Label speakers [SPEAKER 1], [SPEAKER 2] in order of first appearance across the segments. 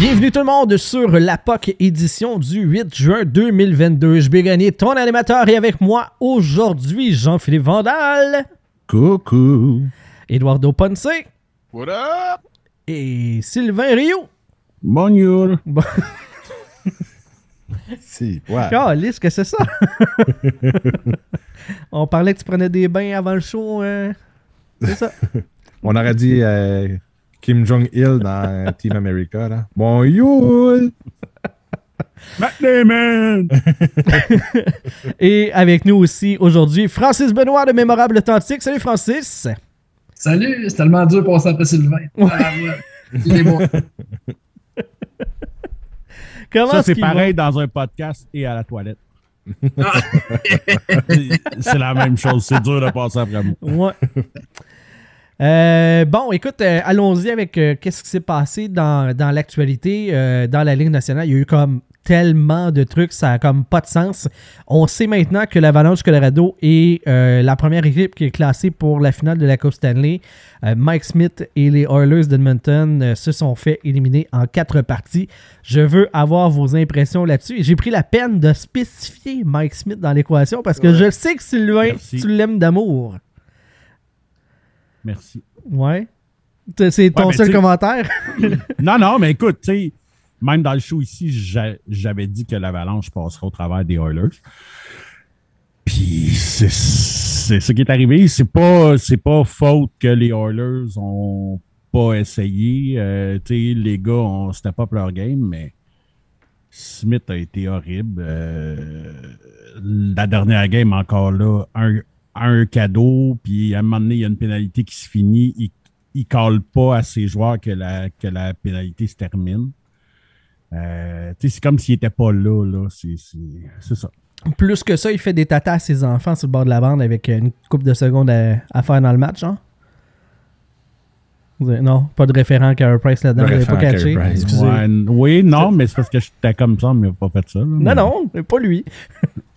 [SPEAKER 1] Bienvenue tout le monde sur la POC édition du 8 juin 2022. Je vais gagner ton animateur et avec moi aujourd'hui Jean-Philippe Vandal.
[SPEAKER 2] Coucou.
[SPEAKER 1] Eduardo Ponce.
[SPEAKER 3] What up?
[SPEAKER 1] Et Sylvain Rio.
[SPEAKER 2] Bonjour.
[SPEAKER 1] Bon.
[SPEAKER 2] si, ouais.
[SPEAKER 1] Calice, que c'est ça? On parlait que tu prenais des bains avant le show. euh, C'est ça?
[SPEAKER 2] On aurait dit euh, Kim Jong-il dans Team America. Là. Bonjour.
[SPEAKER 3] Matt Damon!
[SPEAKER 1] Et avec nous aussi aujourd'hui, Francis Benoît de Mémorable Authentique. Salut Francis!
[SPEAKER 4] Salut, c'est tellement dur de passer après Sylvain. Ah, ouais. Il est bon.
[SPEAKER 1] Comment
[SPEAKER 3] Ça, c'est pareil dans un podcast et à la toilette. c'est la même chose. C'est dur de passer après moi.
[SPEAKER 1] Ouais. Euh, bon, écoute, euh, allons-y avec euh, qu'est-ce qui s'est passé dans, dans l'actualité dans la Ligue nationale. Il y a eu comme tellement de trucs, ça a comme pas de sens. On sait maintenant que l'Avalanche Colorado est la première équipe qui est classée pour la finale de la Coupe Stanley. Mike Smith et les Oilers d'Edmonton se sont fait éliminer en quatre parties. Je veux avoir vos impressions là-dessus. J'ai pris la peine de spécifier Mike Smith dans l'équation parce que je sais que Sylvain,
[SPEAKER 3] Merci.
[SPEAKER 1] tu l'aimes d'amour.
[SPEAKER 3] Merci.
[SPEAKER 1] Ouais. C'est ton seul commentaire?
[SPEAKER 3] Non, non, mais écoute, tu sais, même dans le show ici, j'a- j'avais dit que l'Avalanche passerait au travers des Oilers. Puis c'est ce qui est arrivé. C'est pas pas faute que les Oilers ont pas essayé. Euh, tu sais, les gars, on c'était pas leur game, mais Smith a été horrible. Euh, la dernière game, encore là, un, un cadeau, puis à un moment donné, il y a une pénalité qui se finit. Il, il colle pas à ses joueurs que la, que la pénalité se termine. Euh, tu sais, c'est comme s'il était pas là, là. C'est c'est- c'est ça.
[SPEAKER 1] Plus que ça, il fait des tatas à ses enfants sur le bord de la bande avec une coupe de secondes à, à faire dans le match, hein? Non, pas de référent à Carey Price là-dedans, pas catché.
[SPEAKER 3] Ouais, oui, non, mais c'est parce que j'étais comme ça, mais il n'a pas fait ça. là.
[SPEAKER 1] Non, non, mais pas lui.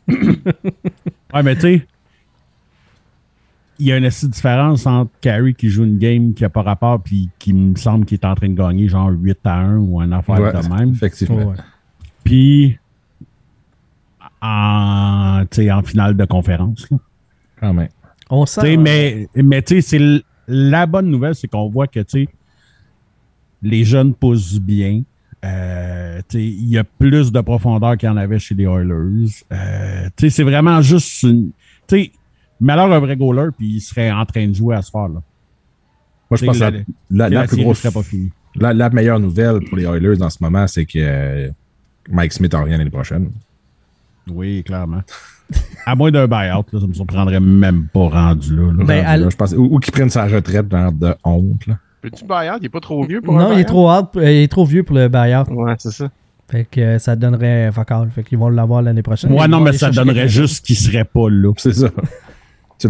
[SPEAKER 3] Ouais, mais tu sais, il y a une assez différence entre Carey qui joue une game qui n'a pas rapport puis qui me semble qu'il est en train de gagner genre 8 à 1 ou un affaire
[SPEAKER 2] Ouais,
[SPEAKER 3] de même.
[SPEAKER 2] Effectivement.
[SPEAKER 1] Ouais.
[SPEAKER 3] Puis en, tu sais, en finale de conférence. là.
[SPEAKER 2] Quand même.
[SPEAKER 1] On sent.
[SPEAKER 3] Mais mais tu sais, la bonne nouvelle, c'est qu'on voit que tu sais, les jeunes poussent bien. Euh, tu sais, il y a plus de profondeur qu'il y en avait chez les Oilers. Euh, tu sais, c'est vraiment juste une. Tu sais, Malheur un vrai goaler, puis il serait en train de jouer à ce soir. Là.
[SPEAKER 2] Moi, je pense que la,
[SPEAKER 3] la,
[SPEAKER 2] la, la plus grosse.
[SPEAKER 3] serait pas finie.
[SPEAKER 2] La, la meilleure nouvelle pour les Oilers en ce moment, c'est que euh, Mike Smith en revient l'année prochaine.
[SPEAKER 3] Oui, clairement. À moins d'un buyout, là, ça me surprendrait même pas rendu là. là.
[SPEAKER 1] Ben,
[SPEAKER 2] Rendu
[SPEAKER 1] à
[SPEAKER 2] là, je pense, ou ou qu'il prenne sa retraite genre de honte. Là.
[SPEAKER 5] Peux-tu buyout? Il est pas trop vieux pour
[SPEAKER 1] non,
[SPEAKER 5] un
[SPEAKER 1] il est
[SPEAKER 5] buyout?
[SPEAKER 1] trop hard, euh, il est trop vieux pour le buyout.
[SPEAKER 5] Ouais, c'est ça.
[SPEAKER 1] Fait que euh, ça donnerait focal. Fait qu'ils vont l'avoir l'année prochaine.
[SPEAKER 3] Ouais, non, mais ça donnerait juste qu'il serait pas là.
[SPEAKER 2] C'est ça.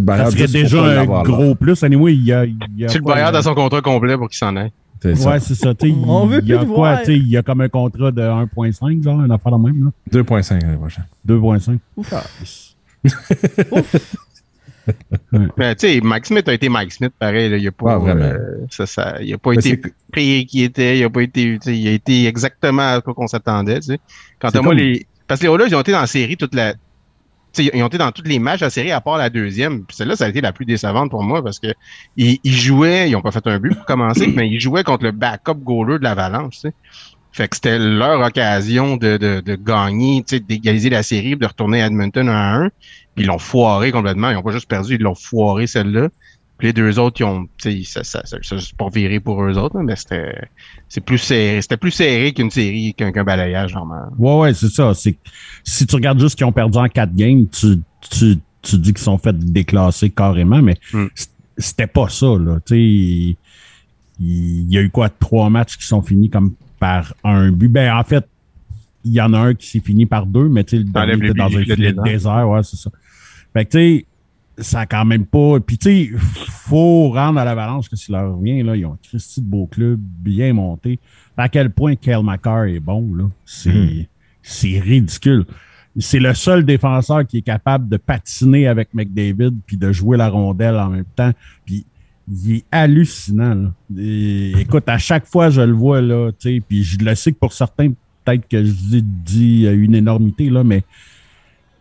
[SPEAKER 2] Tu le
[SPEAKER 3] Ça serait déjà un
[SPEAKER 2] là.
[SPEAKER 3] gros plus. Anyway, il y a. il y a
[SPEAKER 5] Tu le
[SPEAKER 3] là?
[SPEAKER 5] à son contrat complet pour qu'il s'en aille.
[SPEAKER 3] Ouais, c'est ça.
[SPEAKER 1] On veut
[SPEAKER 3] il y a quoi, Il y a comme un contrat de 1,5, genre, une affaire de même, là.
[SPEAKER 2] 2,5 l'année prochaine.
[SPEAKER 3] 2,5.
[SPEAKER 5] Mais tu sais, Mike Smith a été Mike Smith, pareil. Là, il a pas,
[SPEAKER 2] Ouais, vraiment.
[SPEAKER 5] euh, ça, ça, il a pas
[SPEAKER 2] Mais
[SPEAKER 5] été payé qui était, il a pas été, il a été exactement à quoi qu'on s'attendait. Tu sais. Quant
[SPEAKER 2] C'est
[SPEAKER 5] à moi,
[SPEAKER 2] comme-
[SPEAKER 5] les, parce que les Oilers, ils ont été dans la série toute la, ils ont été dans tous les matchs la série à part la deuxième. Puis celle-là, ça a été la plus décevante pour moi parce que ils, ils jouaient, ils ont pas fait un but pour commencer, mais ils jouaient contre le backup goaler de l'Avalanche. Fait que c'était leur occasion de, de, de gagner, d'égaliser la série, de retourner à Edmonton 1 à 1. Puis ils l'ont foiré complètement. Ils ont pas juste perdu, ils l'ont foiré celle-là. Puis les deux autres, ils ont, ça, ça, ça, ça c'est pas viré pour eux autres, mais c'était, c'est plus serré, c'était plus serré qu'une série, qu'un qu'un balayage normal.
[SPEAKER 3] Ouais, ouais, c'est ça. C'est si tu regardes juste qu'ils ont perdu en 4 games, tu, tu, tu dis qu'ils sont fait déclasser carrément, mais
[SPEAKER 5] Hmm.
[SPEAKER 3] c'était pas ça, là. Tu sais, il, il y a eu quoi, trois matchs qui sont finis comme par un but? Ben, en fait, il y en a un qui s'est fini par deux, mais tu sais, le dernier était dans un
[SPEAKER 5] le
[SPEAKER 3] filet de
[SPEAKER 5] désert.
[SPEAKER 3] désert, ouais, c'est ça. Fait que, tu sais, ça a quand même pas. Puis, tu sais, faut rendre à l'avalanche que s'il leur revient, là, ils ont un Christy de beau club, bien monté. À quel point Kyle McCarr est bon, là. C'est, c'est ridicule. C'est le seul défenseur qui est capable de patiner avec McDavid puis de jouer la rondelle en même temps. Puis il est hallucinant. là. Et, écoute, à chaque fois, je le vois, là, tu sais, puis je le sais que pour certains, peut-être que je ai dit euh, une énormité, là, mais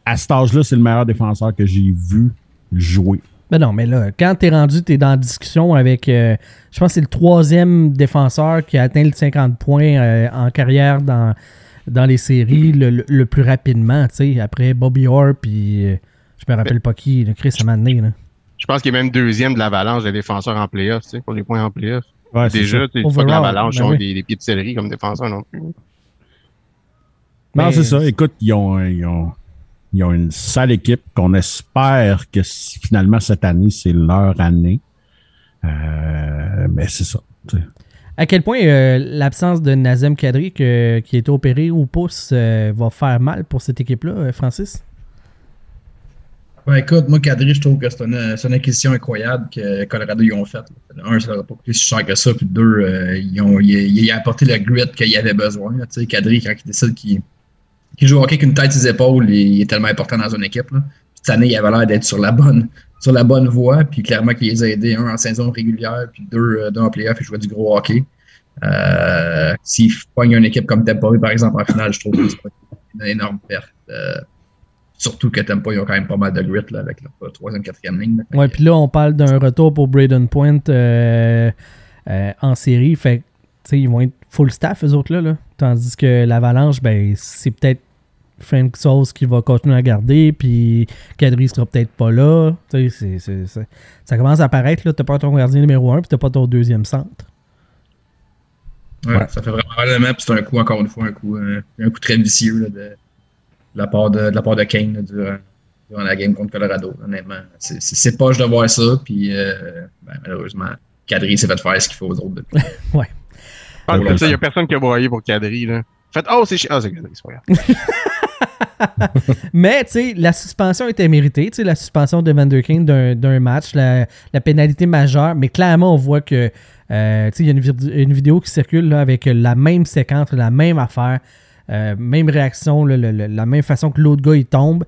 [SPEAKER 3] à cet âge-là, c'est le meilleur défenseur que j'ai vu jouer.
[SPEAKER 1] Ben non, mais là, quand t'es rendu, t'es dans la discussion avec, euh, je pense que c'est le troisième défenseur qui a atteint le 50 points euh, en carrière dans, dans les séries le, le- le plus rapidement, tu sais, après Bobby Orr, puis euh, je me rappelle pas qui, le Chris là.
[SPEAKER 5] Je pense qu'il est même deuxième de l'avalanche des défenseurs en playoff, tu sais, pour les points en playoff.
[SPEAKER 3] Ouais.
[SPEAKER 5] Déjà, tu sais, l'avalanche
[SPEAKER 1] ben
[SPEAKER 5] ont
[SPEAKER 1] oui.
[SPEAKER 5] des, des pieds de céleri comme défenseurs non plus.
[SPEAKER 3] Non, c'est ça. Écoute, ils ont, ils ont, ils ont une sale équipe qu'on espère que finalement cette année, c'est leur année. Euh, mais c'est ça.
[SPEAKER 1] À quel point euh, l'absence de Nazem Kadri, que- qui est opéré au pouce, euh, va faire mal pour cette équipe-là, Francis?
[SPEAKER 4] Ben écoute, moi, Kadri, je trouve que c'est une, c'est une acquisition incroyable que Colorado ils ont faite. Un, ça leur a pas coûté si cher que ça. Puis deux, euh, ils ont, il, il a apporté le grit qu'il avait besoin. là. Tu sais, Kadri, quand il décide qu'il qu'il joue hockey avec une tête sur les épaules, il, est tellement important dans une équipe. Cette année, il avait l'air d'être sur la bonne sur la bonne voie. Puis clairement qu'il les a aidés, un en saison régulière, puis deux, euh, deux en playoff, il jouait du gros hockey. Euh, S'il une équipe comme Tampa Bay, par exemple, en finale, je trouve que c'est une énorme perte. Euh, Surtout que Tampa, ils ont quand même pas mal de grit là, avec leur troisième, quatrième ligne. là.
[SPEAKER 1] Ouais, puis là, on parle d'un retour pour Braden Point euh, en série. Fait ils vont être full staff, eux autres, là. là. Tandis que l'Avalanche, ben, c'est peut-être Frank Sauce qui va continuer à garder, puis Kadri sera peut-être pas là. Tu sais, c'est- c'est- c'est- ça commence à apparaître, là. T'as pas ton gardien numéro 1, puis t'as pas ton deuxième centre.
[SPEAKER 4] Ouais,
[SPEAKER 2] Ouais.
[SPEAKER 4] Ça fait vraiment mal à la main, puis c'est un coup, encore une fois, un coup, euh, un coup très vicieux là, de, de la part de, de la part de Kane là, durant, durant la game contre Colorado. Honnêtement, c'est c'est- c'est poche de voir ça, puis euh, ben, malheureusement, Kadri s'est fait faire ce qu'il faut aux autres. depuis.
[SPEAKER 5] Je pense
[SPEAKER 2] Ouais,
[SPEAKER 5] il n'y a personne qui a broyé pour Kadri. Là. Faites, oh, c'est chi- Ah, c'est Kadri, c'est pas grave.
[SPEAKER 1] Mais, tu sais, la suspension était méritée. Tu sais, la suspension de Van Der Kane d'un match, la, pénalité majeure. Mais clairement, on voit que, euh, tu sais, il y a une, vid- une vidéo qui circule avec la même séquence, la même affaire, euh, même réaction, la même façon que l'autre gars, il tombe.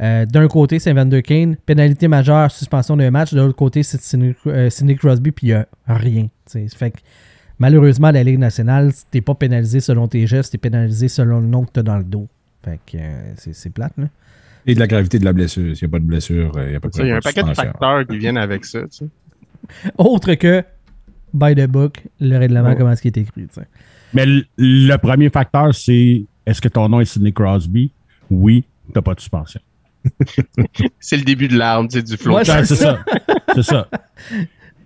[SPEAKER 1] Euh, D'un côté, c'est Van Der Kane, pénalité majeure, suspension d'un match. De l'autre côté, c'est Sidney Crosby, puis il n'y a rien. tu sais. Fait malheureusement, la Ligue nationale, t'es pas pénalisé selon tes gestes, t'es pénalisé selon le nom que t'as dans le dos. Fait que euh, c'est plate, là.
[SPEAKER 2] Et de la gravité de la blessure. S'il n'y a pas de blessure, euh, il n'y a pas de
[SPEAKER 5] Ça, Il y a un
[SPEAKER 2] pas
[SPEAKER 5] paquet de facteurs qui viennent avec ça. Tu sais.
[SPEAKER 1] Autre que by the book, le règlement,
[SPEAKER 5] Ouais.
[SPEAKER 1] comment est-ce qui est écrit. tu sais.
[SPEAKER 3] Mais le, le premier facteur, c'est est-ce que ton nom est Sidney Crosby? Oui, t'as pas de suspension.
[SPEAKER 5] C'est le début de l'arme, tu sais, du.
[SPEAKER 1] Ouais,
[SPEAKER 3] Ouais, c'est ça. C'est ça.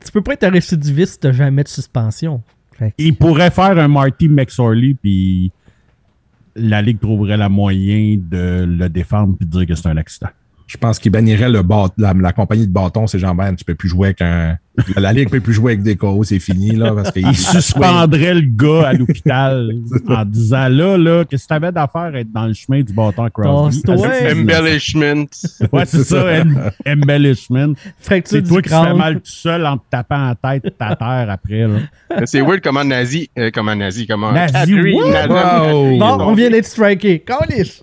[SPEAKER 1] Tu peux pas être un récidiviste si t'as jamais de suspension. Fait que-
[SPEAKER 3] Il pourrait faire un Marty McSorley, puis la Ligue trouverait la moyen de le défendre puis de dire que c'est un accident.
[SPEAKER 2] Je pense qu'il bannirait le bat- la, la compagnie de bâton, c'est genre, ben, tu peux plus jouer avec un. La Ligue peut plus jouer avec des KO, c'est fini, là, parce qu'il
[SPEAKER 3] Il suspendrait le gars à l'hôpital en disant là, là, qu'est-ce que t'avais d'affaire à être dans le chemin du bâton Crosby?
[SPEAKER 5] Embellishment.
[SPEAKER 3] Ouais, c'est ça, em- embellishment. C'est toi qui te fais mal tout seul en te tapant la tête ta terre après. Là.
[SPEAKER 5] C'est weird comment nazi, euh, comment nazi, comment
[SPEAKER 3] Nazi,
[SPEAKER 5] est
[SPEAKER 1] Bon, on vient d'être striké. Calice!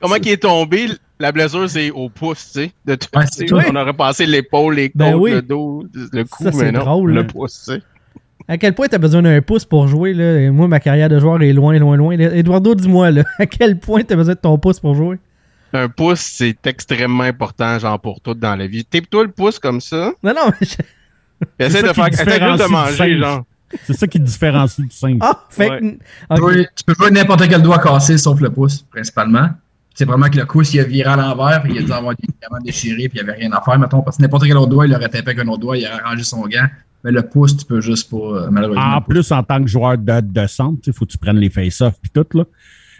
[SPEAKER 5] Comment il est tombé, la blessure, c'est au pouce, tu sais. De tout,
[SPEAKER 4] Ouais,
[SPEAKER 5] tu sais, on aurait passé l'épaule, les côtes,
[SPEAKER 1] Ben oui.
[SPEAKER 5] le dos, le cou,
[SPEAKER 1] Ça,
[SPEAKER 5] mais non,
[SPEAKER 1] drôle,
[SPEAKER 5] le
[SPEAKER 1] hein.
[SPEAKER 5] pouce, tu sais.
[SPEAKER 1] À quel point t'as besoin d'un pouce pour jouer, là? Et moi, ma carrière de joueur est loin, loin, loin. Eduardo, dis-moi, là, à quel point t'as besoin de ton pouce pour jouer?
[SPEAKER 5] Un pouce, c'est extrêmement important, genre, pour tout dans la vie. Tape-toi le pouce comme ça,
[SPEAKER 1] Non, non, mais je-
[SPEAKER 5] essaie de faire, essaie de manger, genre.
[SPEAKER 3] C'est ça qui différencie du singe.
[SPEAKER 1] Ah, fait
[SPEAKER 5] Ouais.
[SPEAKER 1] que- ok.
[SPEAKER 4] Oui, tu peux jouer n'importe quel doigt cassé sauf le pouce, principalement. C'est vraiment que le pouce, il a viré à l'envers, puis il a dû avoir des ligaments déchirés, puis il n'y avait rien à faire, mettons, parce que n'importe quel autre doigt, il aurait tapé avec un autre doigt, il aurait rangé son gant. Mais le pouce, tu peux juste pas, euh, malheureusement.
[SPEAKER 3] En plus, en tant que joueur de, de centre, il faut que tu prennes les face-offs et tout. Là.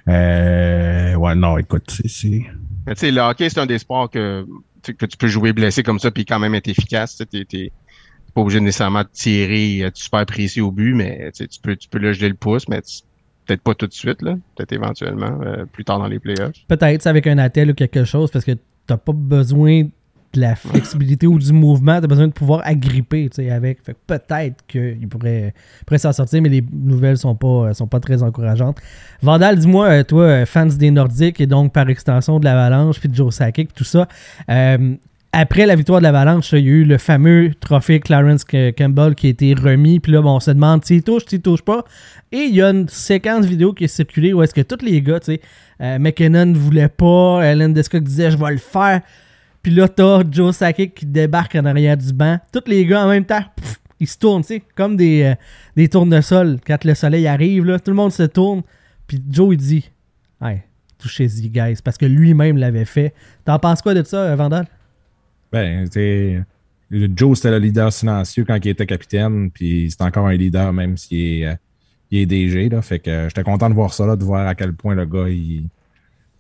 [SPEAKER 3] Euh, ouais, non, écoute, c'est- c'est.
[SPEAKER 5] Mais tu sais, le hockey, c'est un des sports que, que tu peux jouer blessé comme ça, puis quand même être efficace. Tu t'es pas obligé nécessairement de tirer, être super précis au but, mais tu peux, tu peux le geler le pouce, mais tu- peut-être pas tout de suite, là. Peut-être éventuellement, euh, plus tard dans les playoffs.
[SPEAKER 1] Peut-être avec un attel ou quelque chose, parce que t'as pas besoin de la flexibilité ou du mouvement, t'as besoin de pouvoir agripper, tu sais, avec. Fait que peut-être qu'il pourrait, s'en sortir, mais les nouvelles sont pas, sont pas très encourageantes. Vandal, dis-moi, euh, toi, euh, fans des Nordiques et donc par extension de l'Avalanche, puis de Joe Sakic, tout ça, euh, après la victoire de l'Avalanche, il y a eu le fameux trophée Clarence Campbell qui a été remis. Puis là, bon, on se demande s'il touche, s'il touche pas. Et il y a une séquence vidéo qui est circulée où est-ce que tous les gars, tu sais, euh, McKinnon ne voulait pas, Ellen Descott disait je vais le faire. Puis là, t'as Joe Sakic qui débarque en arrière du banc. Tous les gars en même temps, ils se tournent, tu sais, comme des, euh, des tournesols. Quand le soleil arrive, tout le monde se tourne. Puis Joe, il dit Hey, touchez-y, guys, parce que lui-même l'avait fait. T'en penses quoi de ça, euh, Vandal?
[SPEAKER 2] Ben, Joe, c'était le leader silencieux quand il était capitaine, puis c'est encore un leader, même s'il est, euh, il est DG. Là, fait que j'étais content de voir ça, là, de voir à quel point le gars, il,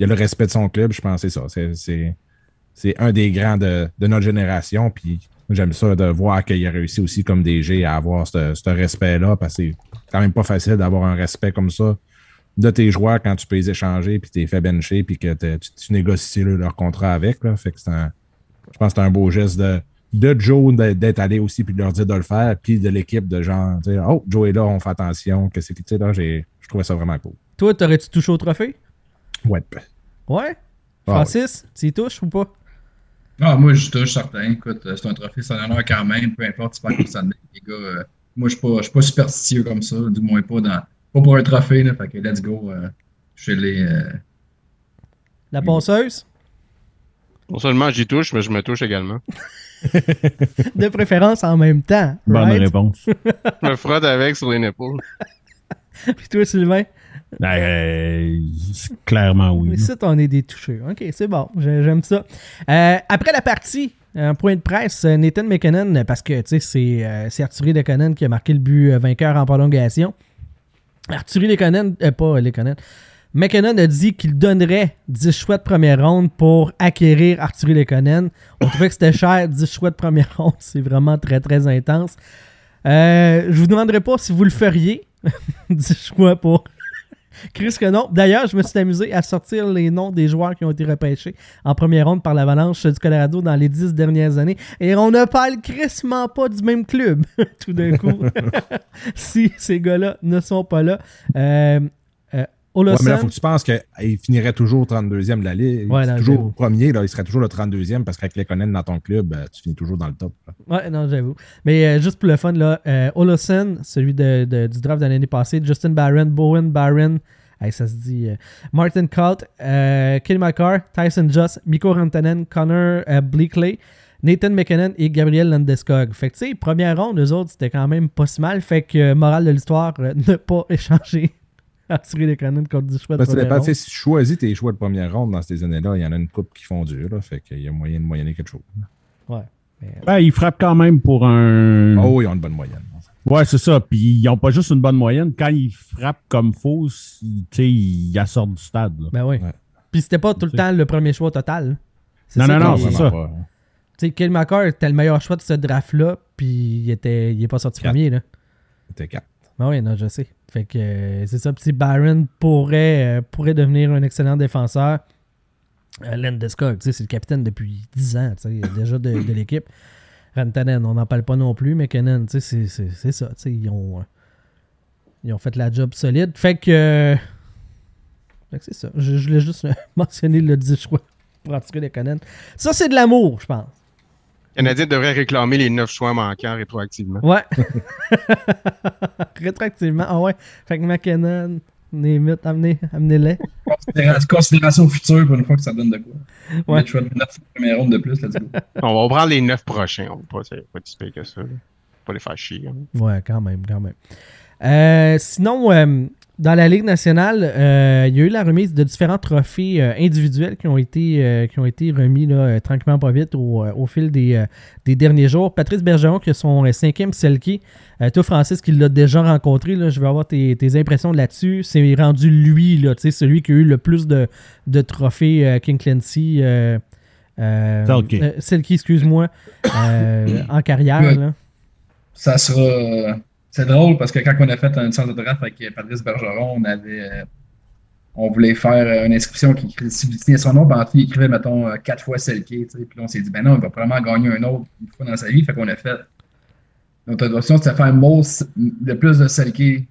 [SPEAKER 2] il a le respect de son club. Je pense que c'est ça. C'est un des grands de, de notre génération, puis j'aime ça de voir qu'il a réussi aussi comme DG à avoir ce, ce respect-là, parce que c'est quand même pas facile d'avoir un respect comme ça de tes joueurs quand tu peux les échanger, puis t'es fait bencher, puis que tu, négocies leur contrat avec. Là. Fait que c'est un, je pense que c'est un beau geste de, de Joe d'être allé aussi, puis de leur dire de le faire, puis de l'équipe de genre, dire, oh, Joe est là, on fait attention, que c'est, tu sais, là, j'ai, je trouvais ça vraiment cool.
[SPEAKER 1] Toi, t'aurais-tu touché au trophée?
[SPEAKER 2] Ouais.
[SPEAKER 1] Ouais? Francis, tu y touches ou pas?
[SPEAKER 4] Ah, moi, je touche certain. Écoute, c'est un trophée, c'est un honneur quand même, peu importe, c'est pas comme ça les gars. Euh, moi, je suis pas, pas superstitieux comme ça, du moins pas dans pas pour un trophée, là. Fait que let's go. Euh, chez les. Euh,
[SPEAKER 1] La ponceuse?
[SPEAKER 5] Non seulement j'y touche, mais je me touche également.
[SPEAKER 1] de préférence en même temps.
[SPEAKER 3] Bonne réponse.
[SPEAKER 5] je me frotte avec sur les épaules.
[SPEAKER 1] Puis toi, Sylvain?
[SPEAKER 3] Ben, euh, clairement oui.
[SPEAKER 1] Ici, on est des touchés. OK, c'est bon. J'aime ça. après la partie, un point de presse, Nathan McKinnon, parce que tu sais, c'est Arthurie Lekonen qui a marqué le but vainqueur en prolongation. Arthurie Lekonen, euh, pas Lekonen, McKinnon a dit qu'il donnerait 10 choix de première ronde pour acquérir Arthurie Lekonen. On trouvait que c'était cher, 10 choix de première ronde. C'est vraiment très, très intense. Euh, je vous demanderai pas si vous le feriez. 10 choix pour Chris que non. D'ailleurs, je me suis amusé à sortir les noms des joueurs qui ont été repêchés en première ronde par l'Avalanche du Colorado dans les dix dernières années. Et on ne parle crissement pas du même club, tout d'un coup. si ces gars-là ne sont pas là. Euh, euh
[SPEAKER 2] Ouais, mais là, il faut que tu penses qu'il finirait toujours 32e de la Ligue. Ouais, toujours premier, là, il serait toujours le 32e parce qu'avec les Conan dans ton club, euh, tu finis toujours dans le top.
[SPEAKER 1] Ouais, non, j'avoue. Mais euh, juste pour le fun, là, euh, celui de, du draft de l'année passée, Justin Barron, Bowen Barron, ça se dit, Martin Colt, Kenny McCarr, Tyson Joss, Miko Rantanen, Connor Bleakley, Nathan McKinnon et Gabriel Landeskog. Fait que, tu sais, première ronde, eux autres, c'était quand même pas si mal. Fait que, morale de l'histoire, ne pas échanger tirer les canons contre du choix de première ronde.
[SPEAKER 2] Si tu choisis tes choix de première ronde dans ces années-là, il y en a une coupe qui font dur. Là, fait qu'il y a moyen de moyenner quelque chose.
[SPEAKER 1] Ouais.
[SPEAKER 3] Ben, ils frappent quand même pour un.
[SPEAKER 2] Oh, ils ont une bonne moyenne.
[SPEAKER 3] Ouais, c'est ça. Puis ils n'ont pas juste une bonne moyenne. Quand ils frappent comme faux, ils, ils assortent du stade. Là.
[SPEAKER 1] Ben oui. Puis c'était pas tout le temps le premier choix total.
[SPEAKER 3] Non, non, non, c'est ça.
[SPEAKER 1] Tu sais, était le meilleur choix de ce draft-là, puis il était, il est pas sorti premier. Là.
[SPEAKER 2] Il était 4.
[SPEAKER 1] Ben oui, non, je sais. Fait que euh, c'est ça. Petit Byron pourrait, euh, pourrait devenir un excellent défenseur. Euh, Landeskog, c'est le capitaine depuis 10 ans, déjà de, l'équipe. Rantanen, on n'en parle pas non plus, mais Kenan, c'est ça. Ils ont, ils ont fait la job solide. Fait que. fait que c'est ça. Je, je voulais juste mentionner le 10 choix pour attirer les Kenan. Ça, c'est de l'amour, je pense.
[SPEAKER 5] Canadien devrait réclamer les neuf choix manquants rétroactivement.
[SPEAKER 1] Ouais. rétroactivement. Ah ouais. Fait que McKinnon, amenez, amenez, amenez-les.
[SPEAKER 4] Considération future pour une fois que ça donne de quoi. Ouais. Les choix de neuf première ronde de plus, let's go.
[SPEAKER 5] On va prendre les neuf prochains. On va pas, pas disper que ça. Pas les faire chier. Hein.
[SPEAKER 1] Ouais, quand même, quand même. Euh, sinon, euh, dans la Ligue nationale, euh, il y a eu la remise de différents trophées euh, individuels qui ont été, euh, qui ont été remis là, tranquillement pas vite au, fil des, derniers jours. Patrice Bergeron, qui a son cinquième Selkie. toi, Francis, qui l'a déjà rencontré, là, je vais avoir tes, impressions là-dessus. C'est rendu lui, là, celui qui a eu le plus de, de trophées King Clancy. Selkie, excuse-moi, en carrière.
[SPEAKER 4] Ça sera c'est drôle parce que quand on a fait un centre de draft avec Patrice Bergeron, on. Euh, voulait faire euh, une inscription qui signait son nom, ben, il écrivait, mettons, euh, quatre fois Selkie. Puis là, on s'est dit, ben non, il va probablement gagner un autre une fois dans sa vie. Fait qu'on a fait. Notre option, c'était faire le plus de Selkie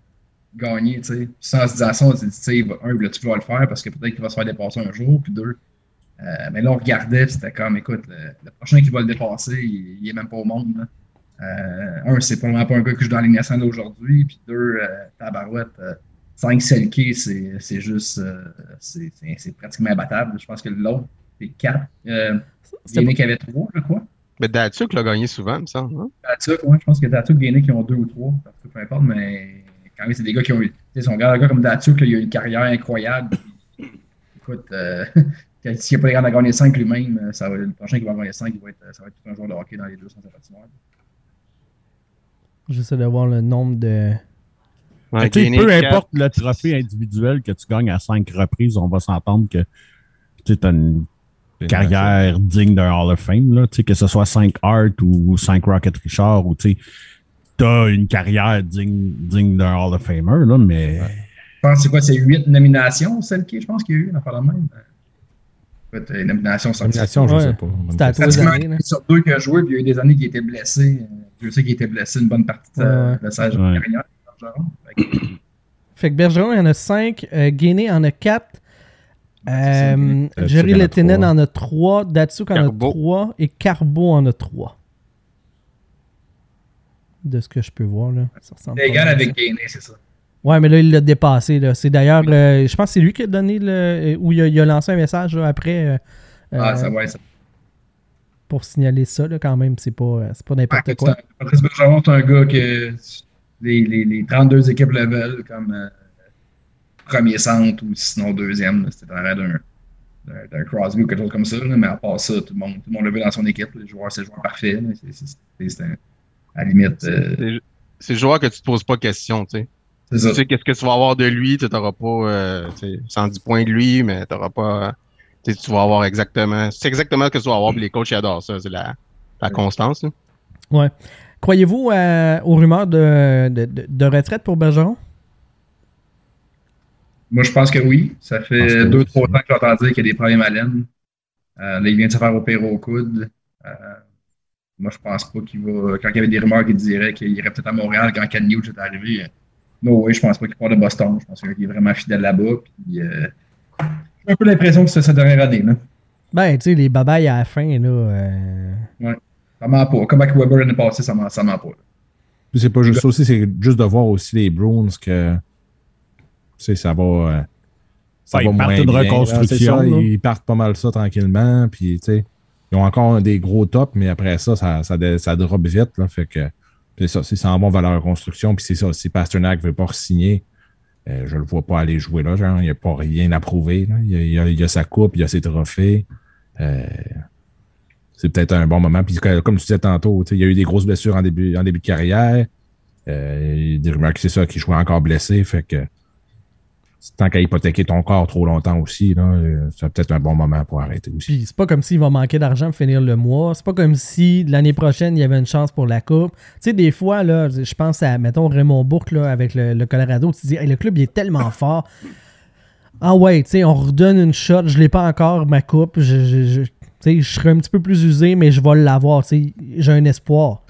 [SPEAKER 4] gagner, tu sais. Sans se dire ça, on s'est dit, un, tu vas le faire parce que peut-être qu'il va se faire dépasser un jour. Puis deux, Euh, mais là, on regardait, c'était comme, écoute, le, prochain qui va le dépasser, il, il est même pas au monde. Là. Euh, un, c'est probablement pas un gars que je dois dans la Ligue nationale aujourd'hui. Puis deux, euh, Tabarouette, euh, 5 Selkie, c'est, c'est juste, euh, c'est, pratiquement imbattable. Je pense que l'autre, c'est 4. Euh, qui avait 3, je crois.
[SPEAKER 5] Mais Datsuk l'a gagné souvent, il me semble. Hein?
[SPEAKER 4] Datsuk, oui, je pense que Datsuk, Gainé qui ont 2 ou 3, peu importe, mais quand même, c'est des gars qui ont eu. Tu sais, son gars, un gars comme Datsuk, il a eu une carrière incroyable. Puis, écoute, euh, s'il n'a pas les gars à gagner 5 lui-même, le prochain qui va gagner 5, il va être, ça va être tout un joueur de hockey dans les 200 patinoires.
[SPEAKER 1] J'essaie de voir le nombre de.
[SPEAKER 3] Ouais, peu importe le trophée individuel que tu gagnes à cinq reprises, on va s'entendre que tu as une carrière digne d'un Hall of Fame, là, que ce soit 5 Art ou 5 Rocket Richard, ou tu as une carrière digne, digne d'un Hall of Famer, là, mais.
[SPEAKER 4] Je pense que c'est quoi, c'est 8 nominations, celle qui, je pense qu'il y a eu, on parle même? Une nomination sur
[SPEAKER 2] Nomination, je ne sais pas.
[SPEAKER 1] C'était à.
[SPEAKER 4] Sur deux qui a joué, puis il y a eu des années qui étaient blessés. Je sais qu'il était blessé une bonne partie de
[SPEAKER 1] Ouais.
[SPEAKER 4] la saison
[SPEAKER 3] Ouais.
[SPEAKER 4] carrière. Bergeron. Fait que-
[SPEAKER 1] Fait que Bergeron, il y en a 5. Euh, Guinée en a 4.
[SPEAKER 2] ça,
[SPEAKER 1] Euh,
[SPEAKER 2] Datsuk
[SPEAKER 1] Jerry
[SPEAKER 2] en a
[SPEAKER 1] Lettinen
[SPEAKER 2] trois.
[SPEAKER 1] en a 3. Datsuk en a
[SPEAKER 5] Carbo.
[SPEAKER 1] 3. Et Carbo en a 3. De ce que je peux voir, là. Ça
[SPEAKER 4] égal avec. Gainé, c'est ça.
[SPEAKER 1] Ouais, mais là, il l'a dépassé. Là. C'est d'ailleurs, euh, je pense que c'est lui qui a donné le. Où il a, il a lancé un message là, après. euh,
[SPEAKER 4] Ah,
[SPEAKER 1] euh,
[SPEAKER 4] ça, ouais, ça.
[SPEAKER 1] Pour signaler ça, là, quand même. C'est pas, euh, c'est pas n'importe
[SPEAKER 4] Ouais,
[SPEAKER 1] quoi.
[SPEAKER 4] c'est un- Patrice Bergeron, c'est un gars que les, les, les 32 équipes le veulent comme euh, premier centre ou sinon deuxième. C'était en l'air d'un d'un- Crosby ou quelque chose comme ça. là. Mais à part ça, tout le monde, tout le, monde le veut dans son équipe. Le joueur, c'est le joueur parfait. C'est- à la limite, euh,
[SPEAKER 5] C'est- le joueur que tu te poses pas de questions, tu sais. Tu sais qu'est-ce que tu vas avoir de lui, tu n'auras pas euh, tu sais, 110 points de lui, mais t'auras pas. Tu vas avoir exactement. C'est exactement ce que tu vas avoir, puis les coachs ils adorent ça. C'est la, la constance. là.
[SPEAKER 1] Ouais. Croyez-vous euh, aux rumeurs de, de, de- de retraite pour Bergeron?
[SPEAKER 4] Moi, je pense que oui. Ça fait
[SPEAKER 2] que
[SPEAKER 4] deux, trois ans que j'entends dire qu'il y a des problèmes à l'aine. Euh, là, il vient de se faire opérer au coude. Euh, moi, je pense pas qu'il va. Quand il y avait des rumeurs qui diraient qu'il irait peut-être à Montréal quand Ken Hughes est arrivé. Non, oui, je pense pas qu'il part de Boston. Je pense qu'il est vraiment fidèle là-bas. Puis, euh, j'ai un peu l'impression que c'est sa dernière année. Là.
[SPEAKER 1] Ben, tu sais, les babayes à la fin, là. euh,
[SPEAKER 4] Ça ment pas. Comme avec Weber l'année passée, ça ment, ça ment pas.
[SPEAKER 2] c'est pas juste ça aussi, c'est juste de voir aussi les Bruins que tu sais, ça va. euh, ça
[SPEAKER 3] Ouais,
[SPEAKER 2] va
[SPEAKER 3] ils partent
[SPEAKER 2] moins
[SPEAKER 3] une
[SPEAKER 2] bien, là,
[SPEAKER 3] reconstruction,
[SPEAKER 2] c'est ça,
[SPEAKER 3] là.
[SPEAKER 2] ils partent pas mal ça tranquillement. Puis, tu sais, ils ont encore des gros tops, mais après ça, ça, ça, drop vite. Là, fait que c'est ça, c'est en bon la reconstruction. Puis c'est ça, si Pasternak veut pas signer, je le vois pas aller jouer là. Genre, il n'y a pas rien à prouver. Il, a, a- il sa coupe, il a ses trophées. Euh, c'est peut-être un bon moment. Puis comme tu disais tantôt, il y a eu des grosses blessures en début, en début de carrière. Euh, il y a des rumeurs que c'est ça, qu'il jouait encore blessé. Fait que tant qu'à hypothéquer ton corps trop longtemps aussi, là, euh, c'est peut-être un bon moment pour arrêter aussi.
[SPEAKER 1] Puis c'est pas comme s'il va manquer d'argent pour finir le mois. C'est pas comme si l'année prochaine, il y avait une chance pour la Coupe. Tu sais, des fois, là, je pense à, mettons, Raymond Bourque là, avec le, le Colorado. Tu te dis, Hey, le club, il est tellement fort. Ah ouais, tu sais, on redonne une shot. Je l'ai pas encore, ma Coupe. Je, je, je- tu sais, je serai un petit peu plus usé, mais je vais l'avoir. Tu sais, j'ai un espoir.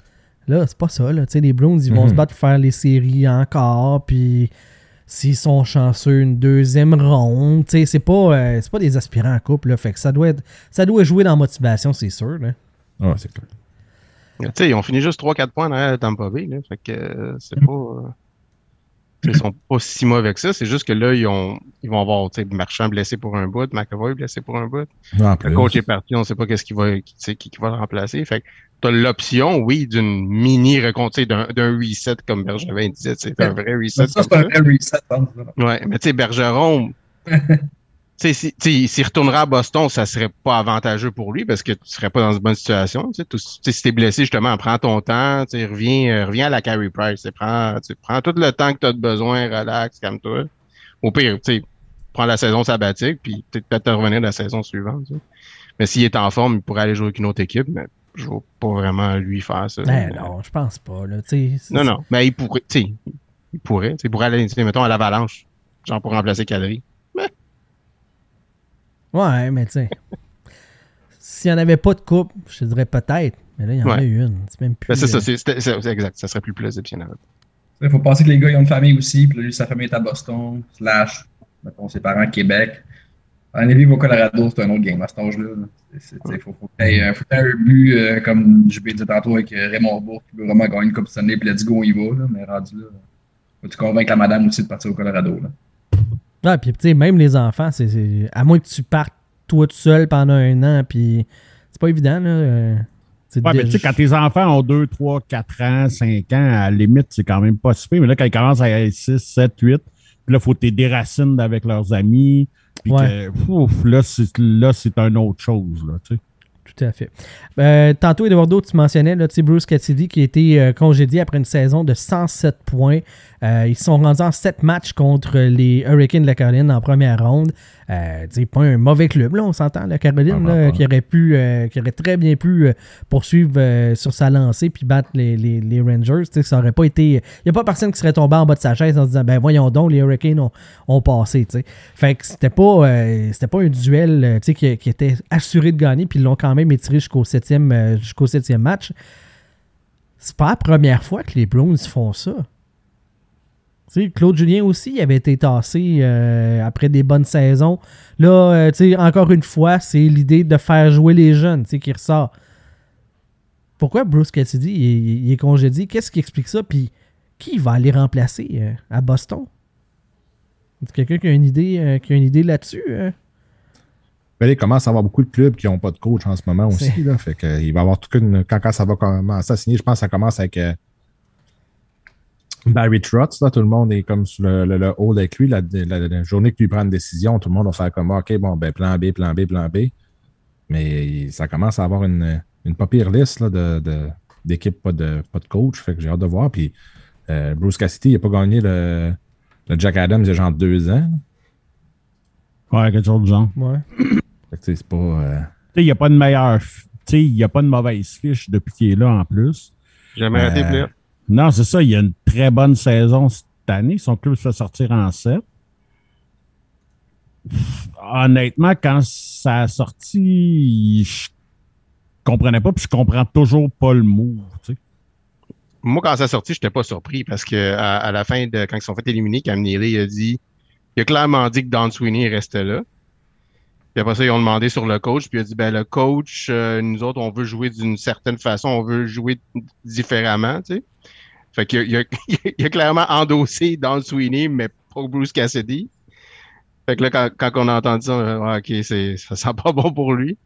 [SPEAKER 1] Là, c'est pas ça. Là. Tu sais, les Browns, ils vont
[SPEAKER 2] Mhm.
[SPEAKER 1] se battre pour faire les séries encore. Puis s'ils sont chanceux, une deuxième ronde. Tu sais, c'est pas, euh, c'est pas des aspirants à coupe. Là, fait que ça doit, être, ça doit jouer dans la motivation, c'est sûr. Là.
[SPEAKER 2] Ah, c'est clair.
[SPEAKER 5] Tu sais, ils ont fini juste 3-4 points derrière le Tampa Bay. Là, fait que euh, c'est pas. euh, ils sont pas si mauvais que ça. C'est juste que là, ils, ont, ils vont avoir tu sais, Marchand blessé pour un bout, McAvoy blessé pour un bout.
[SPEAKER 2] En
[SPEAKER 5] Le coach est parti, on ne sait pas qu'est-ce qui va, qui, tu sais, qui, qui va le remplacer. Fait que tu as l'option, oui, d'une mini reconstruction, d'un reset comme Bergevin disait. C'est un vrai reset.
[SPEAKER 4] Ça, c'est un vrai reset. hein.
[SPEAKER 5] Ouais, mais tu sais, Bergeron, tu sais, si, s'il retournera à Boston, ça serait pas avantageux pour lui parce que tu serais pas dans une bonne situation. Tu sais, Tout- tu sais, si t'es blessé, justement, prends ton temps, reviens, euh, reviens à la Carey Price. Prends, prends tout le temps que tu as besoin, relax, calme-toi. Au pire, tu sais, prends la saison sabbatique, puis peut-être revenir la saison suivante. tu sais. Mais s'il est en forme, il pourrait aller jouer avec une autre équipe, mais je vois pas vraiment lui faire ça.
[SPEAKER 1] Ben
[SPEAKER 5] Mais-
[SPEAKER 1] non, je pense pas. Là,
[SPEAKER 5] non, non. Mais il pourrait, tu sais, il pourrait, il pourrait aller, mettons, à l'avalanche. Genre pour remplacer Kadri.
[SPEAKER 1] Ouais, mais tu sais. S'il n'y en avait pas de coupe, je te dirais peut-être. Mais là, il y en a
[SPEAKER 5] Ouais.
[SPEAKER 1] une. C'est même plus.
[SPEAKER 5] Ben, c'est ça,
[SPEAKER 1] euh,
[SPEAKER 5] c'est exact. Ça serait plus plausible s'il y en avait.
[SPEAKER 4] Il faut penser que les gars, ils ont une famille aussi. Puis là, lui, sa famille est à Boston, slash, mettons, ses parents à Québec. En Navy au Colorado, c'est un autre game à cet âge-là. Il faut, faut que tu aies un but, euh, comme je l'ai dit tantôt avec euh, Raymond Bourg, qui veut vraiment gagner une Coupe Stanley, puis let's go, on y va. Là, mais rendu là, faut-tu convaincre la madame aussi de partir au Colorado. Là?
[SPEAKER 1] Ouais, puis tu sais, même les enfants, c'est, c'est- à moins que tu partes toi tout seul pendant un an, puis c'est pas évident, là. euh,
[SPEAKER 3] Ouais, mais tu sais, quand tes enfants ont 2, 3, 4 ans, 5 ans, à la limite, c'est quand même pas si pire. Mais là, quand ils commencent à être 6, 7, 8, puis là, il faut que tu déracines avec leurs amis. Puis
[SPEAKER 1] Ouais.
[SPEAKER 3] que, ouf, là, c'est, là, c'est une autre chose, là, tu sais.
[SPEAKER 1] Tout à fait. Euh, tantôt, Eduardo, tu mentionnais là, Bruce Cassidy qui a été euh, congédié après une saison de 107 points. Euh, ils se sont rendus en 7 matchs contre les Hurricanes de la Caroline en première ronde. Euh, pas un mauvais club, là, on s'entend, la Caroline,
[SPEAKER 2] Vraiment
[SPEAKER 1] là, qui aurait pu, euh, qui aurait très bien pu euh, poursuivre sur sa lancée puis battre les, les- les Rangers. Tu sais, ça aurait pas été. Il n'y a pas personne qui serait tombé en bas de sa chaise en se disant, ben voyons donc, les Hurricanes ont, ont passé. tu sais. Fait que c'était pas, c'était pas un duel tu sais, qui, qui était assuré de gagner, puis ils l'ont quand même étiré jusqu'au septième, jusqu'au septième match. C'est pas la première fois que les Browns font ça. Claude Julien aussi il avait été tassé euh, après des bonnes saisons. Là, euh, encore une fois, c'est l'idée de faire jouer les jeunes qui ressort. Pourquoi Bruce Cassidy il, est- il est congédié? Qu'est-ce qui explique ça? Puis qui va aller remplacer euh, à Boston? Quelqu'un qui a une idée, qui a une idée là-dessus?
[SPEAKER 2] Ben, il commence à avoir beaucoup de clubs qui n'ont pas de coach en ce moment aussi. Là, fait que, il va y avoir toute une. Quand, quand ça va commencer à signer, je pense que ça commence avec Barry Trotz. Là, tout le monde est comme sur le, le, le haut avec lui. La, la- la journée que lui prend une décision, tout le monde va faire comme OK, bon, ben, plan B, plan B, plan B. Mais ça commence à avoir une, une pas pire liste là, de, de- d'équipes, pas de, pas de coach. Fait que j'ai hâte de voir. Puis euh, Bruce Cassidy, il n'a pas gagné le, le Jack Adams il y a genre deux ans.
[SPEAKER 3] Ouais, quelque chose du genre.
[SPEAKER 1] Ouais.
[SPEAKER 2] Fait que, tu sais, c'est pas. euh,
[SPEAKER 3] Tu sais, il n'y a pas de meilleure. f- Tu sais, il n'y a pas de mauvaise fiche depuis qu'il est là en plus.
[SPEAKER 5] Jamais de
[SPEAKER 2] Euh.
[SPEAKER 3] Non, c'est ça. Il y a une très bonne saison cette année. Son club se fait sortir en 7. Honnêtement, quand ça a sorti, je comprenais pas, puis je comprends toujours pas le move.
[SPEAKER 5] Moi, quand ça a sorti, j'étais pas surpris parce que à, la fin de quand ils sont fait éliminer, Cam Neely a dit il a clairement dit que Don Sweeney restait là. Puis après ça, ils ont demandé sur le coach, puis il a dit ben le coach, euh, nous autres, on veut jouer d'une certaine façon, on veut jouer différemment, tu sais. Fait qu'il a, il a, il a clairement endossé Don Sweeney, mais pas Bruce Cassidy. Fait que là, quand, quand on a entendu ça, on a dit, Ah, ok, c'est, ça sent pas bon pour lui.